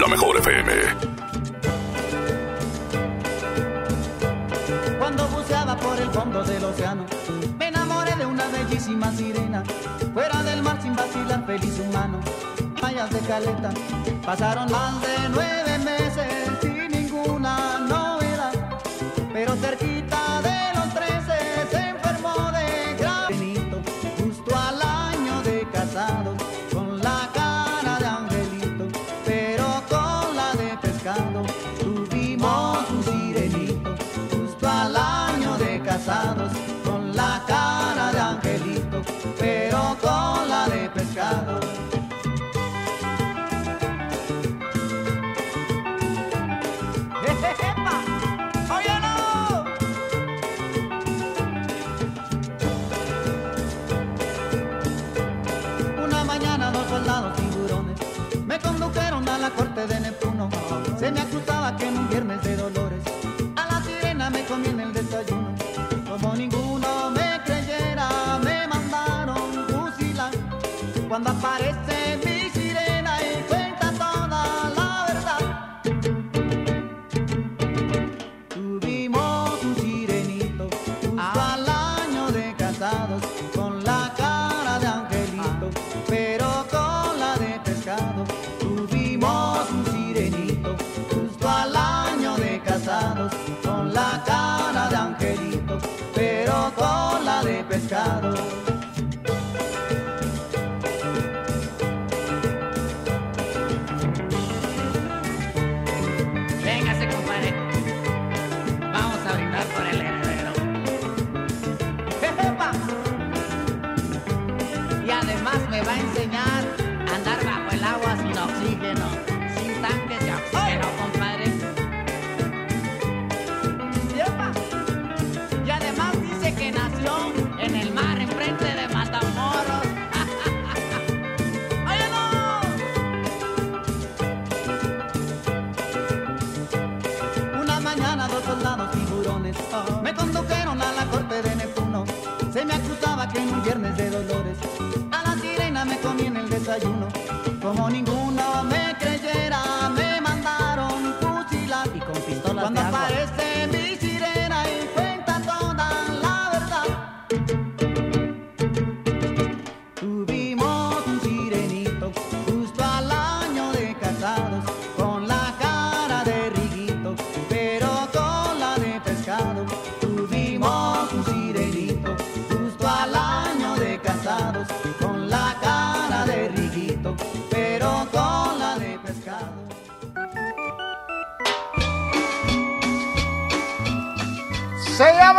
La mejor FM. Fondo del océano. Me enamoré de una bellísima sirena, fuera del mar sin vacilar, feliz humano. Mayas de caleta, pasaron más de nueve meses sin ninguna novedad, pero cerquita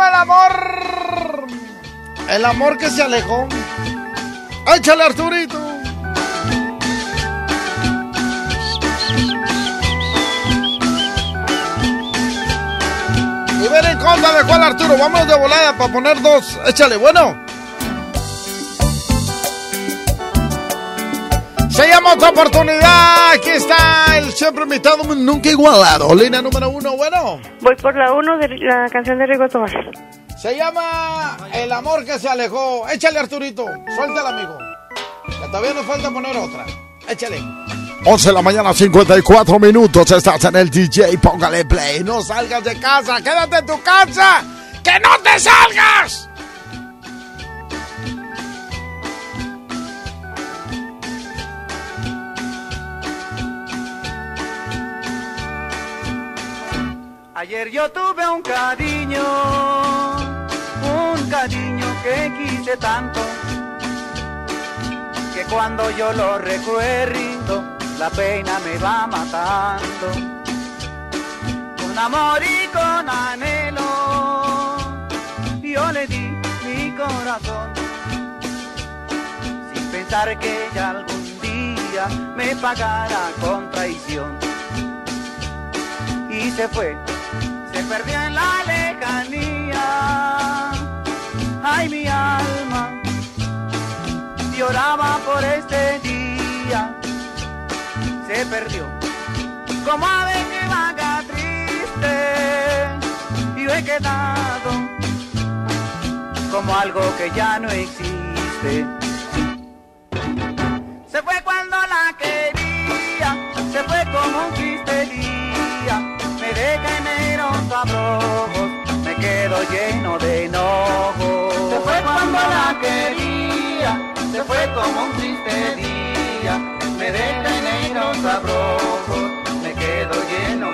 el amor. El amor que se alejó. Échale, Arturito. Y ver en contra de cuál Arturo. Vámonos de volada para poner dos. Échale, bueno. Se llama otra oportunidad. Aquí está el siempre invitado, nunca igualado. Línea número uno, bueno. Voy por la 1 de la canción de Rigo Tomás. Se llama El amor que se alejó. Échale, Arturito. Suéltala, amigo. Que todavía nos falta poner otra. Échale. 11 de la mañana, 54 minutos. Estás en el DJ. Póngale play. No salgas de casa. Quédate en tu casa. ¡Que no te salgas! Ayer yo tuve un cariño, un cariño que quise tanto, que cuando yo lo recuerdo, la pena me va matando. Con amor y con anhelo, yo le di mi corazón, sin pensar que ella algún día me pagara con traición. Y se fue se perdió en la lejanía. Ay, mi alma lloraba por este día. Se perdió como ave que vaga triste. Yo he quedado como algo que ya no existe. Se fue cuando abrojos, me quedo lleno de enojo. Se fue cuando la quería, se fue como un triste día. Me deja en negro sabroso, me quedo lleno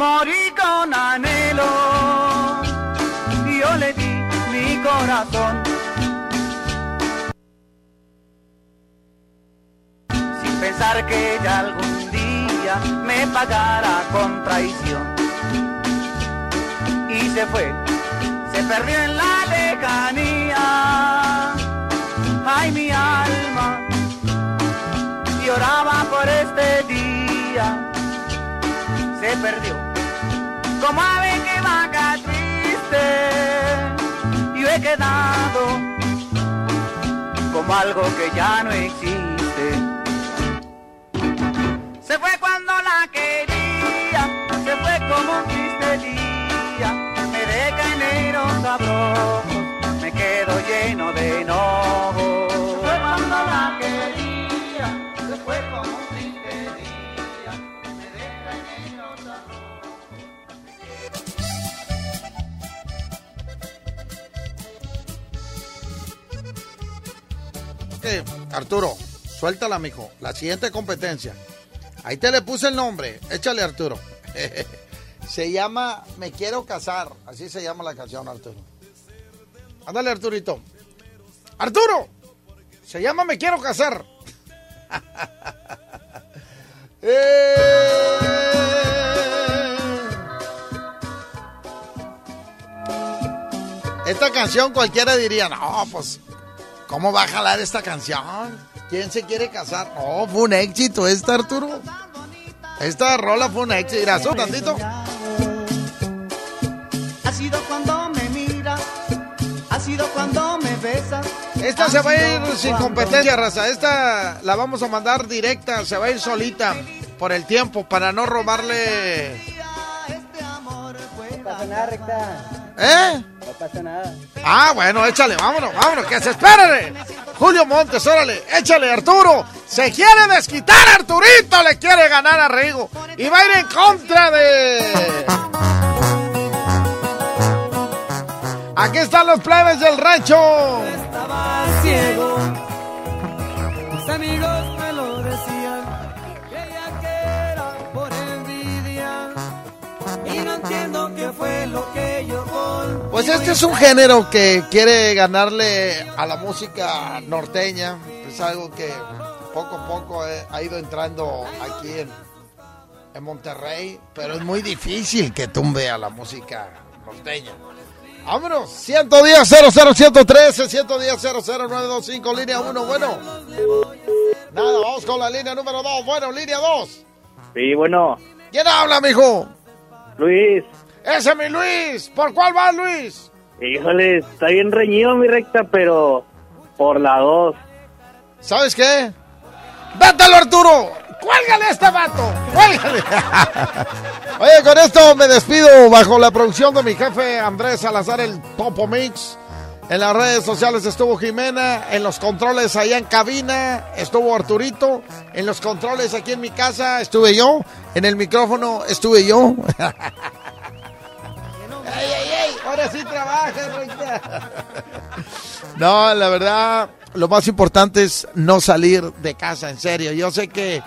amor y con anhelo. Yo le di mi corazón. Sin pensar que ella algún día me pagara con traición. Y se fue, se perdió en la lejanía. Ay, mi alma lloraba por este día se perdió. Como ave que vaca triste, yo he quedado como algo que ya no existe. Se fue cuando la quería, se fue como un triste día, me deja enero sabroso, me quedo lleno de enojo. Arturo, suéltala, mijo. La siguiente competencia. Ahí te le puse el nombre. Échale, Arturo. se llama Me quiero casar. Así se llama la canción, Arturo. Ándale, Arturito. Arturo. Se llama Me quiero casar. Eh. Esta canción cualquiera diría, no, pues, ¿cómo va a jalar esta canción? ¿Quién se quiere casar? No, fue un éxito esta, Arturo. Esta rola fue un éxito. Mira, sube tantito. Ha sido cuando me miras, ha sido cuando me besas. Esta se va a ir sin competencia, raza. Esta la vamos a mandar directa, se va a ir solita por el tiempo para no robarle. No pasa nada, recta. ¿Eh? No pasa nada. Ah, bueno, échale, vámonos, vámonos, que se esperen. Julio Montes, órale, échale, Arturo. Se quiere desquitar, Arturito, le quiere ganar a Rigo. Y va a ir en contra de. Aquí están los plebes del rancho. Estaba ciego. Mis amigos Fue lo que yo. Pues este es un género que quiere ganarle a la música norteña. Es algo que poco a poco ha ido entrando aquí en, en Monterrey, pero es muy difícil que tumbe a la música norteña. Vámonos, 110 00 113 110 00925 línea 1, bueno. Nada, vamos con la línea número 2, bueno, línea 2. Sí, bueno, ¿Quién habla, mijo? Luis. Ese es mi Luis. ¿Por cuál va, Luis? Híjole, está bien reñido mi recta, pero por la dos. ¿Sabes qué? ¡Vétalo, Arturo! ¡Cuélgale a este vato! ¡Cuélgale! Oye, con esto me despido bajo la producción de mi jefe Andrés Salazar, el Topo Mix. En las redes sociales estuvo Jimena, en los controles allá en cabina estuvo Arturito, en los controles aquí en mi casa estuve yo, en el micrófono estuve yo. ¡Ey, ey, ey! Ahora sí trabaja. No, la verdad, lo más importante es no salir de casa, en serio. Yo sé que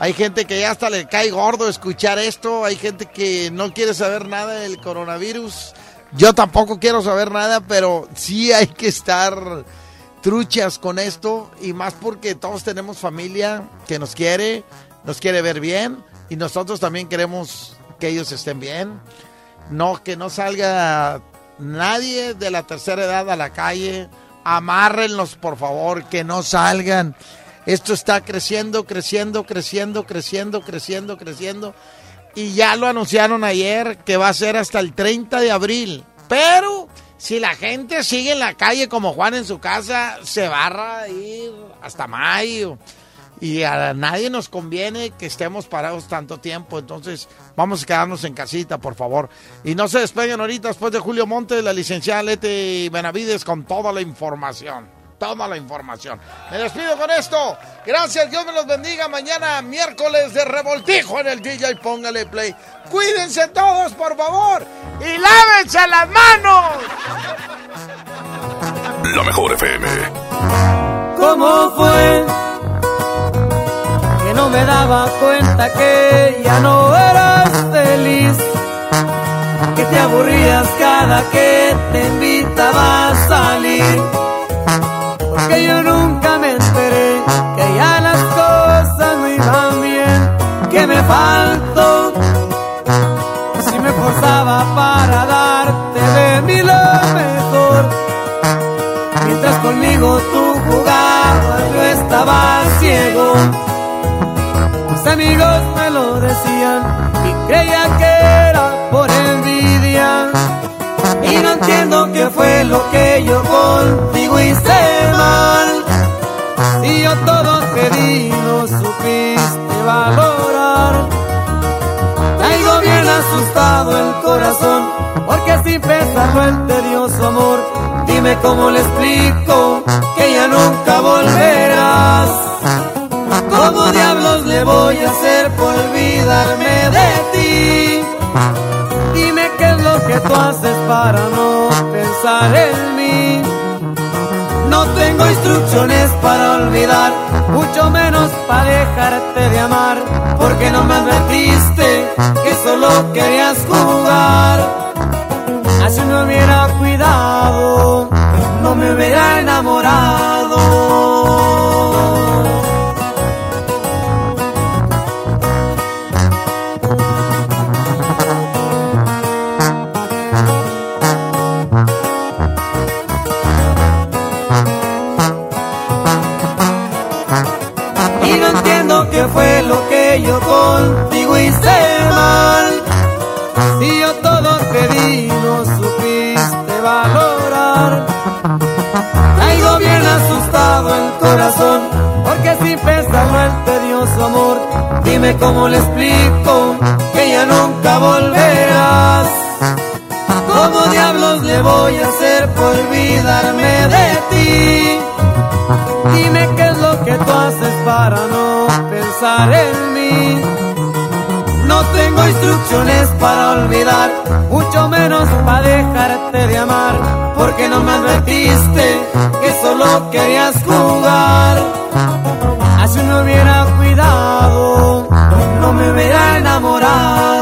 hay gente que ya hasta le cae gordo escuchar esto, hay gente que no quiere saber nada del coronavirus. Yo tampoco quiero saber nada, pero sí hay que estar truchas con esto y más porque todos tenemos familia que nos quiere, nos quiere ver bien y nosotros también queremos que ellos estén bien. No, que no salga nadie de la tercera edad a la calle. Amárrenlos, por favor, que no salgan. Esto está creciendo, creciendo, creciendo, creciendo, creciendo, creciendo. Y ya lo anunciaron ayer que va a ser hasta el 30 de abril. Pero si la gente sigue en la calle como Juan en su casa, se va a ir hasta mayo. Y a nadie nos conviene que estemos parados tanto tiempo. Entonces, vamos a quedarnos en casita, por favor. Y no se despeguen ahorita después de Julio Montes, la licenciada Leti Benavides, con toda la información. Toda la información. Me despido con esto. Gracias, Dios me los bendiga. Mañana, miércoles de revoltijo en el DJ. Póngale play. Cuídense todos, por favor. Y lávense las manos. La mejor FM. ¿Cómo fue? Que no me daba cuenta que ya no eras feliz. Que te aburrías cada que te invitaba a salir. Porque yo nunca me enteré que ya las cosas no iban bien. Que me faltó. Si me forzaba para darte de mí lo mejor. Mientras conmigo tú jugabas, yo estaba ciego. Mis amigos me lo decían y creía que Y no entiendo qué fue lo que yo contigo hice mal. Si yo todo te di, no supiste valorar. Traigo bien asustado el corazón, porque sin pensarlo el tedioso amor, dime cómo le explico que ya nunca volverás. ¿Cómo diablos le voy a hacer por olvidarme de ti? Dime qué es lo que tú haces para no pensar en mí. No tengo instrucciones para olvidar, mucho menos para dejarte de amar, porque no me advertiste que solo querías jugar. Así me hubiera cuidado, no me hubiera enamorado. Porque sin pensarlo el tedioso amor, dime cómo le explico que ya nunca volverás. ¿Cómo diablos le voy a hacer por olvidarme de ti? Dime qué es lo que tú haces para no pensar en mí. No tengo instrucciones para olvidar, mucho menos para dejarte de amar, porque no me advertiste que solo querías jugar. Así me hubiera cuidado, no me hubiera enamorado.